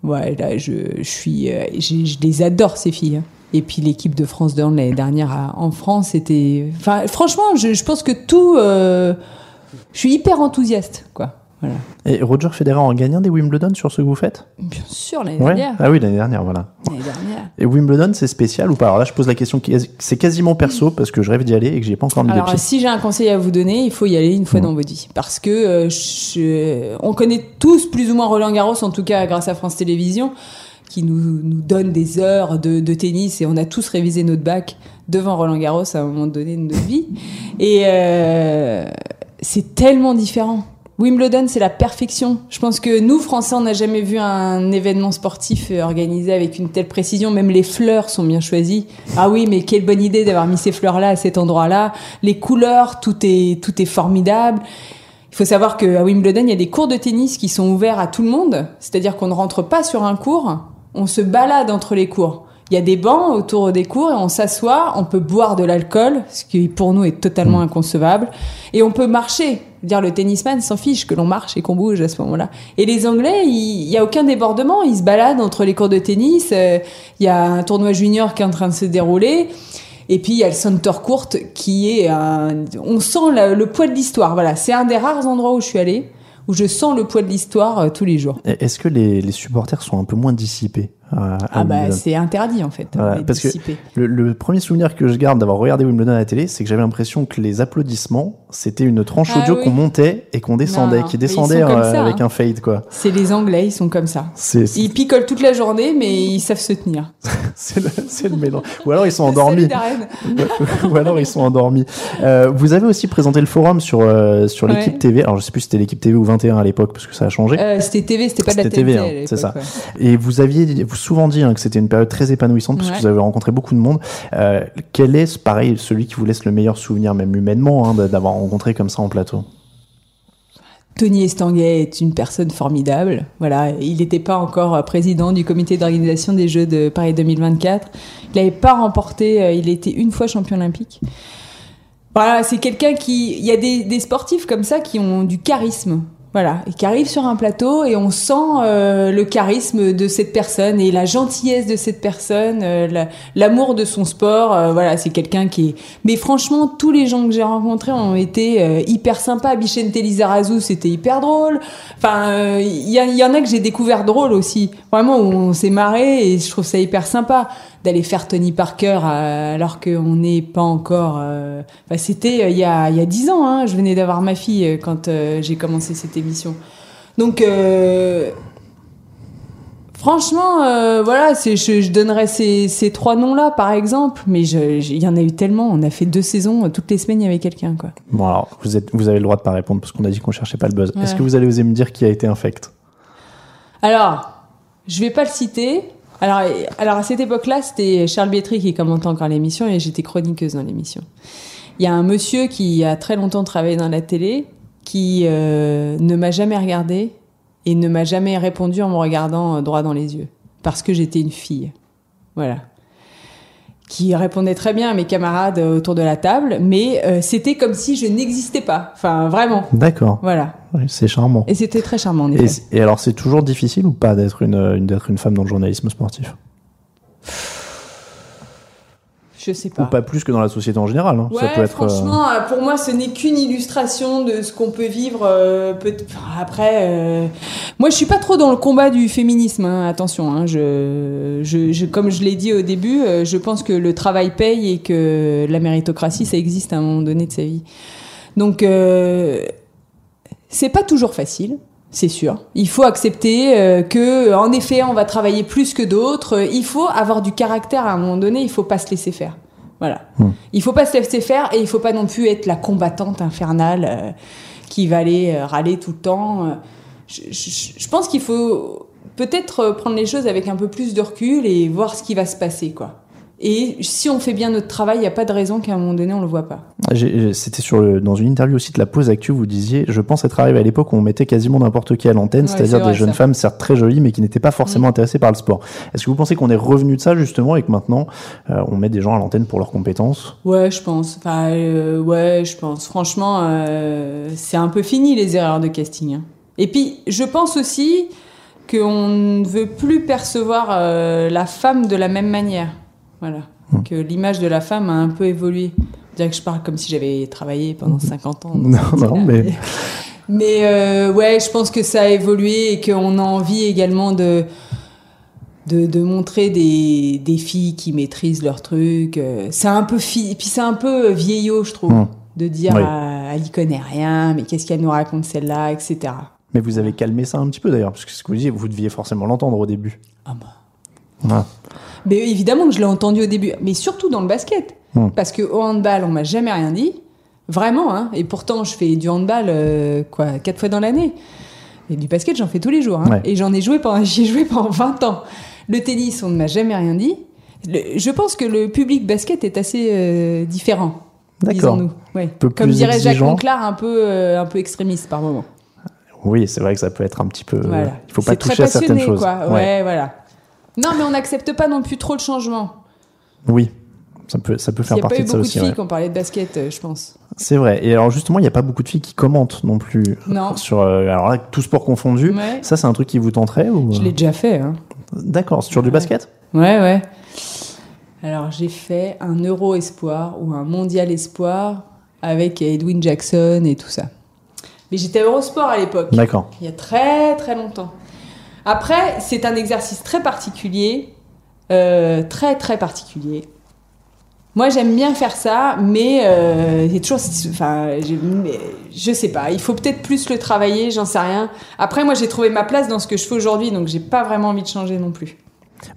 ouais, là, je, suis, euh, je les adore ces filles. Hein. Et puis l'équipe de France de hand l'année dernière en France, c'était, enfin, franchement, je, je, pense que tout, euh, je suis hyper enthousiaste, quoi. Voilà. Et Roger Federer en gagnant des Wimbledon sur ce que vous faites? Bien sûr, l'année ouais. dernière. Ah oui, l'année dernière, voilà. L'année dernière. Et Wimbledon, c'est spécial ou pas? Alors là, je pose la question, c'est quasiment perso parce que je rêve d'y aller et que j'ai pas encore mis Alors, les si j'ai un conseil à vous donner, il faut y aller une fois mmh. dans votre vie. Parce que euh, je, on connaît tous plus ou moins Roland Garros, en tout cas grâce à France Télévisions, qui nous, nous donne des heures de, de tennis et on a tous révisé notre bac devant Roland Garros à un moment donné de notre vie. Et euh, c'est tellement différent. Wimbledon, c'est la perfection. Je pense que nous, Français, on n'a jamais vu un événement sportif organisé avec une telle précision. Même les fleurs sont bien choisies. Ah oui, mais quelle bonne idée d'avoir mis ces fleurs-là à cet endroit-là. Les couleurs, tout est, tout est formidable. Il faut savoir qu'à Wimbledon, il y a des cours de tennis qui sont ouverts à tout le monde. C'est-à-dire qu'on ne rentre pas sur un cours, on se balade entre les cours. Il y a des bancs autour des cours et on s'assoit, on peut boire de l'alcool, ce qui pour nous est totalement mmh. inconcevable, et on peut marcher. Dire le tennisman s'en fiche que l'on marche et qu'on bouge à ce moment-là. Et les Anglais, il y a aucun débordement, ils se baladent entre les cours de tennis. Euh, il y a un tournoi junior qui est en train de se dérouler. Et puis il y a le center court qui est un... on sent le, le poids de l'histoire. Voilà, c'est un des rares endroits où je suis allée où je sens le poids de l'histoire euh, tous les jours. Est-ce que les, les supporters sont un peu moins dissipés? Ah bah c'est interdit en fait. Voilà, parce que le, le, premier souvenir que je garde d'avoir regardé Wimbledon à la télé, c'est que j'avais l'impression que les applaudissements, c'était une tranche ah, audio oui. qu'on montait et qu'on descendait, non, qui descendait euh, ça, avec hein. un fade quoi. C'est les Anglais, ils sont comme ça. Ils picolent toute la journée, mais ils savent se tenir. [laughs] c'est le, le, mélange. Ou alors ils sont [laughs] endormis. [laughs] Ou alors ils sont endormis. Euh, vous avez aussi présenté le forum sur euh, sur l'équipe ouais. TV. Alors je sais plus si c'était l'équipe TV ou 21 à l'époque parce que ça a changé. Euh, c'était TV, c'était pas de la TV. Hein, c'est ça. Ouais. Et vous aviez vous souvent dit hein, que c'était une période très épanouissante parce ouais. que vous avez rencontré beaucoup de monde. Euh, quel est, pareil, celui qui vous laisse le meilleur souvenir, même humainement, hein, d'avoir rencontré comme ça en plateau? Tony Estanguet est une personne formidable. Voilà, il n'était pas encore président du comité d'organisation des Jeux de Paris 2024. Il n'avait pas remporté. Euh, il était une fois champion olympique. Voilà, c'est quelqu'un qui. Il y a des, des, sportifs comme ça qui ont du charisme. Voilà, et qui arrive sur un plateau et on sent euh, le charisme de cette personne et la gentillesse de cette personne, euh, l'amour de son sport. Euh, voilà, c'est quelqu'un qui est. Mais franchement, tous les gens que j'ai rencontrés ont été euh, hyper sympas. Bichente Lizarazu, c'était hyper drôle. Enfin, il y, y, en a que j'ai découvert drôle aussi. Vraiment, on s'est marré et je trouve ça hyper sympa d'aller faire Tony Parker alors qu'on n'est pas encore. Enfin, c'était il y a il y a dix ans. Hein, je venais d'avoir ma fille quand j'ai commencé cette émission. Donc, euh, franchement, euh, voilà, je, je, donnerais ces, ces trois noms-là, par exemple, mais il y en a eu tellement. On a fait deux saisons, toutes les semaines, il y avait quelqu'un. quoi. Bon, alors, vous, êtes, vous avez le droit de pas répondre parce qu'on a dit qu'on cherchait pas le buzz. Ouais. Est-ce que vous allez oser me dire qui a été infect? Alors, je vais pas le citer. Alors, à cette époque-là, c'était Charles Bietri qui commentait encore l'émission et j'étais chroniqueuse dans l'émission. Il y a un monsieur qui a très longtemps travaillé dans la télé qui euh, ne m'a jamais regardé et ne m'a jamais répondu en me regardant euh, droit dans les yeux parce que j'étais une fille. Voilà. Qui répondait très bien à mes camarades euh, autour de la table, mais euh, c'était comme si je n'existais pas. Enfin, vraiment. D'accord. Voilà. Oui, c'est charmant. Et c'était très charmant, en effet. Et, et alors, c'est toujours difficile ou pas d'être une, une, d'être une femme dans le journalisme sportif? Je sais pas. Ou pas plus que dans la société en général. Hein. Ouais, ça peut être, franchement, euh... pour moi, ce n'est qu'une illustration de ce qu'on peut vivre. Euh, peut après, euh... moi, je suis pas trop dans le combat du féminisme. Hein, attention, hein, je, je, je, comme je l'ai dit au début, euh, je pense que le travail paye et que la méritocratie, ça existe à un moment donné de sa vie. Donc, euh, c'est pas toujours facile c'est sûr. Il faut accepter euh, que, en effet, on va travailler plus que d'autres. Il faut avoir du caractère à un moment donné. Il faut pas se laisser faire. Voilà. Mmh. Il faut pas se laisser faire et il faut pas non plus être la combattante infernale euh, qui va aller euh, râler tout le temps. Euh, Je, je- je pense qu'il faut peut-être euh, prendre les choses avec un peu plus de recul et voir ce qui va se passer, quoi. Et si on fait bien notre travail, il n'y a pas de raison qu'à un moment donné, on le voit pas. C'était sur le, dans une interview aussi de la pause actu, vous disiez, je pense être arrivé à l'époque où on mettait quasiment n'importe qui à l'antenne, Ouais, c'est-à-dire des jeunes femmes certes très jolies, mais qui n'étaient pas forcément intéressées par le sport. Est-ce que vous pensez qu'on est revenu de ça justement et que maintenant euh, on met des gens à l'antenne pour leurs compétences? Ouais, je pense. Enfin, euh, ouais, je pense. Franchement, euh, c'est un peu fini les erreurs de casting. hein. Et puis, je pense aussi qu'on ne veut plus percevoir la femme de la même manière. Voilà. Hmm. Que l'image de la femme a un peu évolué. Dirais que je parle comme si j'avais travaillé pendant 50 ans. dans Non, non, mais- Mais euh, ouais, je pense que ça a évolué et qu'on a envie également de, de, de montrer des, des filles qui maîtrisent leur truc. Euh, C'est un peu fi... puis c'est un peu vieillot, je trouve, Mm. de dire Oui. ah, elle y connaît rien, mais qu'est-ce qu'elle nous raconte celle-là, etc. Mais vous avez calmé ça un petit peu d'ailleurs, parce que ce que vous disiez, vous deviez forcément l'entendre au début. Ah bah. Mais évidemment que je l'ai entendu au début, mais surtout dans le basket. Mm. Parce que au handball, on m'a jamais rien dit. Vraiment, hein. Et pourtant, je fais du handball, euh, quoi, quatre fois dans l'année. Et du basket, j'en fais tous les jours. hein. Ouais. Et j'en ai joué pendant, [laughs] j'y ai joué pendant 20 ans. Le tennis, on ne m'a jamais rien dit. Le- je pense que le public basket est assez euh, différent. D'accord. Disons-nous. Ouais. Comme dirait Jacques. Monclar, un peu, euh, un peu extrémiste par moment. Oui, c'est vrai que ça peut être un petit peu. Voilà. Il faut pas toucher à certaines choses. Quoi. Ouais. Ouais, voilà. Non, mais on n'accepte pas non plus trop le changement. Oui, ça peut, ça peut Il faire n'y a pas partie eu de ça beaucoup de aussi. filles ouais. qui ont parlé de basket, euh, je pense. C'est vrai. Et alors justement, il n'y a pas beaucoup de filles qui commentent non plus Non. [laughs] sur. euh, alors là, tout sport confondu. Ouais. Ça, c'est un truc qui vous tenterait ou Je l'ai déjà fait. Hein. D'accord, c'est sur du Ouais. basket? Ouais, ouais. Alors, j'ai fait un Euro Espoir ou un Mondial Espoir avec Edwin Jackson et tout ça. Mais j'étais Eurosport à l'époque, D'accord. il y a très très longtemps. Après, c'est un exercice très particulier, euh, très très particulier. Moi, j'aime bien faire ça, mais euh, il y a toujours, enfin, mais je sais pas. Il faut peut-être plus le travailler, j'en sais rien. Après, moi, j'ai trouvé ma place dans ce que je fais aujourd'hui, donc j'ai pas vraiment envie de changer non plus.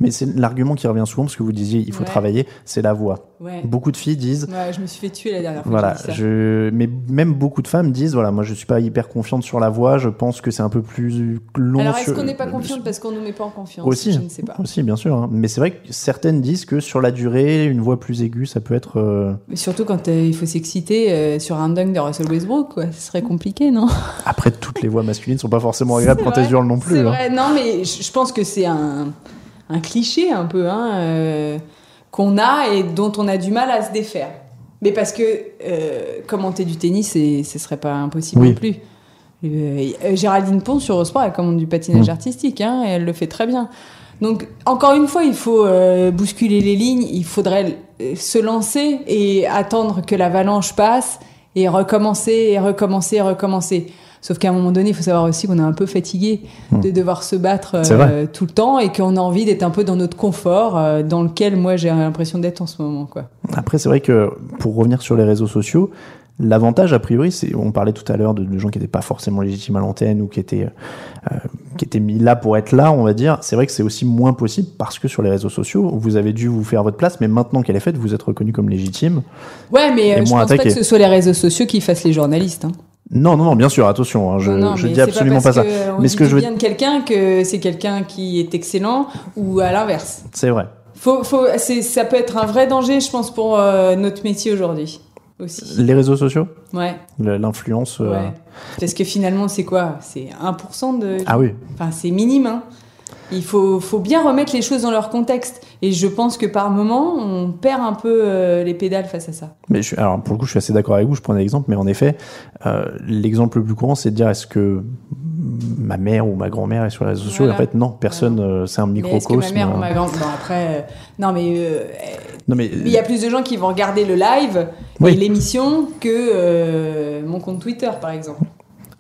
Mais c'est l'argument qui revient souvent parce que vous disiez il faut Ouais. travailler, c'est la voix. Ouais. Beaucoup de filles disent Ouais, je me suis fait tuer la dernière fois. voilà, que j'ai dit ça. je mais même beaucoup de femmes disent voilà, moi je suis pas hyper confiante sur la voix, je pense que c'est un peu plus long Alors, est-ce sur- qu'on n'est pas confiante parce qu'on nous met pas en confiance? Aussi, Je ne sais pas. aussi bien sûr, hein. mais c'est vrai que certaines disent que sur la durée, une voix plus aiguë, ça peut être euh, Mais surtout quand euh, il faut s'exciter euh, sur un dunk de Russell Westbrook, quoi. Ce serait compliqué, non? Après toutes les voix masculines sont pas forcément [laughs] agréables quand elles hurlent non plus. C'est hein. vrai, non, mais je pense que c'est un, un cliché un peu, hein, euh, qu'on a et dont on a du mal à se défaire. Mais parce que euh, commenter du tennis, ce serait pas impossible Oui. non plus. Euh, Géraldine Pont sur Eurosport, elle commande du patinage Mm. artistique, hein, et elle le fait très bien. Donc, encore une fois, il faut bousculer les lignes, il faudrait se lancer et attendre que l'avalanche passe et recommencer et recommencer et recommencer. Sauf qu'à un moment donné, il faut savoir aussi qu'on est un peu fatigué de devoir se battre Hmm. Euh, tout le temps et qu'on a envie d'être un peu dans notre confort, euh, dans lequel moi j'ai l'impression d'être en ce moment. Quoi. Après, c'est vrai que pour revenir sur les réseaux sociaux, l'avantage, a priori, c'est, on parlait tout à l'heure de, de gens qui n'étaient pas forcément légitimes à l'antenne ou qui étaient, euh, qui étaient mis là pour être là, on va dire. C'est vrai que c'est aussi moins possible parce que sur les réseaux sociaux, vous avez dû vous faire votre place, mais maintenant qu'elle est faite, vous êtes reconnu comme légitime. Ouais, mais euh, je pense pas attaqué. que ce soit les réseaux sociaux qui fassent les journalistes. Hein. Non, non, non, bien sûr, attention, hein, je, Non, non, je mais dis absolument pas, parce ça. que on Mais ce que je veux bien de quelqu'un que c'est quelqu'un qui est excellent ou à l'inverse. C'est vrai. Faut, faut, c'est- ça peut être un vrai danger, je pense, pour euh, notre métier aujourd'hui aussi. Les réseaux sociaux, Ouais, l'influence. euh, ouais. Parce que finalement, c'est quoi? C'est 1% de. Ah oui. Enfin, c'est minime. Hein. Il faut, faut bien remettre les choses dans leur contexte. Et je pense que par moment, on perd un peu euh, les pédales face à ça. Mais je alors pour le coup, je suis assez d'accord avec vous. Je prends un exemple, mais en effet, euh, l'exemple le plus courant, c'est de dire est-ce que ma mère ou ma grand-mère est sur les réseaux sociaux? Et. En fait, non, personne. euh, c'est un Mais est-ce que microcosme. ma mère ou ma grande. Bon, après. non, mais. Non mais, mais il y a plus de gens qui vont regarder le live Oui. et l'émission que mon compte Twitter, par exemple.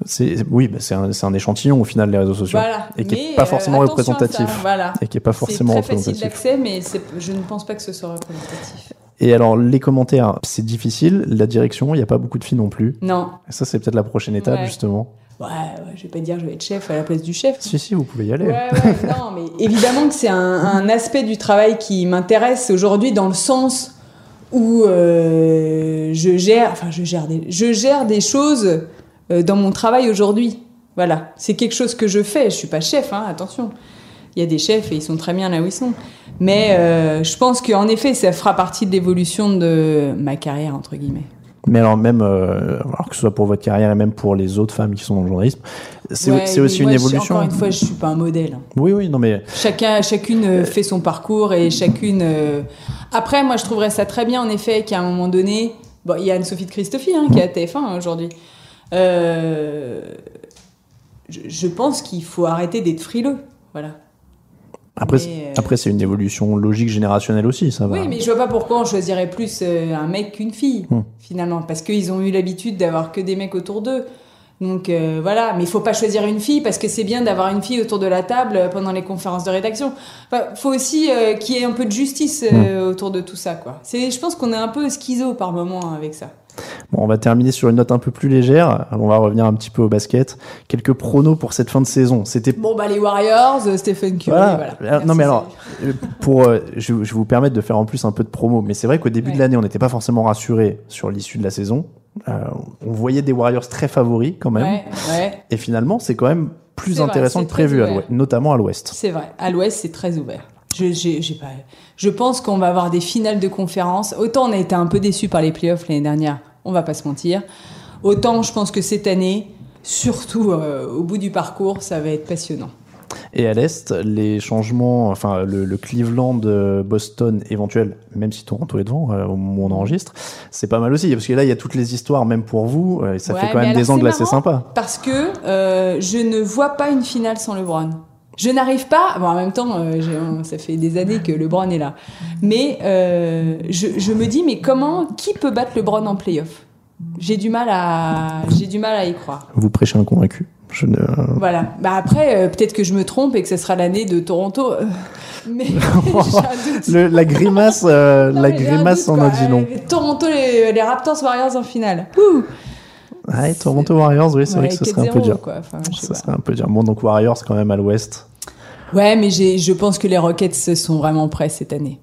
C'est oui, bah, c'est un, c'est un échantillon au final les réseaux sociaux Voilà. et qui est Mais, pas euh, forcément ça, représentatif Voilà. et qui est pas forcément C'est très facile représentatif. d'accès, mais c'est- je ne pense pas que ce soit représentatif. Et alors les commentaires, c'est difficile. La direction, il n'y a pas beaucoup de filles non plus. Non. Et ça, c'est peut-être la prochaine étape Ouais. justement. Ouais, ouais, je vais pas dire je vais être chef à la place du chef. Si si, vous pouvez y aller. Ouais, ouais, non, mais évidemment que c'est un, un aspect du travail qui m'intéresse aujourd'hui dans le sens où euh, je gère, enfin je gère des, je gère des choses dans mon travail aujourd'hui. Voilà, c'est quelque chose que je fais. Je suis pas chef, hein, attention. Il y a des chefs et ils sont très bien là où ils sont. Mais euh, je pense qu'en effet, ça fera partie de l'évolution de ma carrière entre guillemets. Mais alors même, euh, alors que ce soit pour votre carrière et même pour les autres femmes qui sont dans le journalisme, c'est Ouais, aussi moi, une évolution. Encore une fois, je suis pas un modèle. hein. Oui, oui, non mais Chacun, chacune euh, fait son parcours et chacune. euh, Après, moi, je trouverais ça très bien, en effet, qu'à un moment donné, bon, il y a Anne-Sophie de Christophie hein, qui est à TF1 aujourd'hui. Euh, Je, je pense qu'il faut arrêter d'être frileux, voilà. après, Mais, euh, après c'est une évolution logique générationnelle aussi, ça va. Oui, mais je vois pas pourquoi on choisirait plus euh, un mec qu'une fille, Hmm. finalement, parce qu'ils ont eu l'habitude d'avoir que des mecs autour d'eux. Donc euh, voilà, mais il faut pas choisir une fille parce que c'est bien d'avoir une fille autour de la table pendant les conférences de rédaction. Enfin, faut aussi euh, qu'il y ait un peu de justice euh, autour de tout ça, quoi. C'est, je pense qu'on est un peu schizo par moment avec ça. Bon, on va terminer sur une note un peu plus légère. On va revenir un petit peu au basket. Quelques pronos pour cette fin de saison. C'était Bon bah les Warriors, euh, Stephen Curry, Voilà. voilà. Euh, non mais alors, euh, pour, euh, je, vous permettre de faire en plus un peu de promo, mais c'est vrai qu'au début de l'année, on n'était pas forcément rassuré sur l'issue de la saison. Euh, on voyait des Warriors très favoris quand même, Ouais, ouais, et finalement, c'est quand même plus vrai, intéressant que prévu, à notamment à l'Ouest. c'est vrai. À l'Ouest, c'est très ouvert. Je, j'ai, j'ai pas. Je pense qu'on va avoir des finales de conférence. Autant on a été un peu déçus par les playoffs l'année dernière, on va pas se mentir. Autant je pense que cette année, surtout euh, au bout du parcours, ça va être passionnant. Et à l'Est, les changements, enfin le, le Cleveland, euh, Boston éventuel, même si Toronto est devant euh, au moment où on enregistre, c'est pas mal aussi, parce que là, il y a toutes les histoires, même pour vous, et ça Ouais, fait quand même des angles assez sympas. Parce que euh, je ne vois pas une finale sans LeBron. Je n'arrive pas. Bon, en même temps, euh, ça fait des années que LeBron est là. Mais euh, je, je me dis, mais comment, qui peut battre LeBron en playoff? J'ai du mal à, j'ai du mal à y croire. Vous prêchez un convaincu. Je ne... Voilà. Bah après, euh, peut-être que je me trompe et que ce sera l'année de Toronto. mais. [laughs] Le- la grimace, Non, la grimace en a dit. Euh, Toronto, les, les Raptors Warriors en finale. Ouh Ouais, Toronto Warriors, oui, c'est vrai que ce serait un peu 4-0, dur. quoi. Enfin, Ça serait un peu dur. Bon, donc Warriors quand même à l'ouest. Ouais, mais je pense que les Rockets sont vraiment prêts cette année.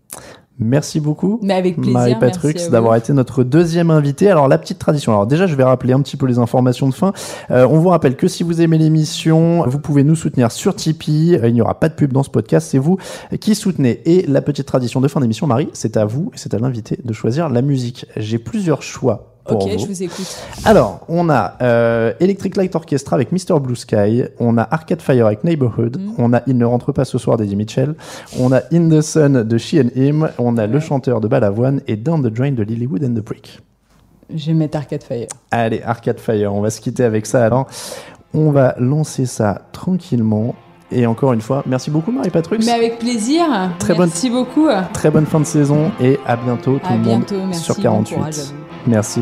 Merci beaucoup. Mais avec plaisir. Marie merci Patrux à vous. d'avoir été notre deuxième invité. Alors la petite tradition. Alors déjà je vais rappeler un petit peu les informations de fin. Euh, on vous rappelle que si vous aimez l'émission, vous pouvez nous soutenir sur Tipeee. Euh, Il n'y aura pas de pub dans ce podcast, c'est vous qui soutenez. Et la petite tradition de fin d'émission, Marie, c'est à vous et c'est à l'invité de choisir la musique. J'ai plusieurs choix. Pour Ok, vous. je vous écoute. Alors, on a euh, Electric Light Orchestra avec Mr. Blue Sky, on a Arcade Fire avec Neighborhood, Mm. on a Il ne rentre pas ce soir d'Eddie Mitchell, on a In the Sun de She and Him, on a Le chanteur de Balavoine et Down the Drain de Lilywood and the Brick. Je vais mettre Arcade Fire. Allez, Arcade Fire, on va se quitter avec ça alors. On va lancer ça tranquillement. Et encore une fois, merci beaucoup Marie Patrux. Mais avec plaisir. Très bonne- merci beaucoup. Très bonne fin de saison et à bientôt tout À le bientôt. monde Merci. sur bon 48. courage à vous. merci.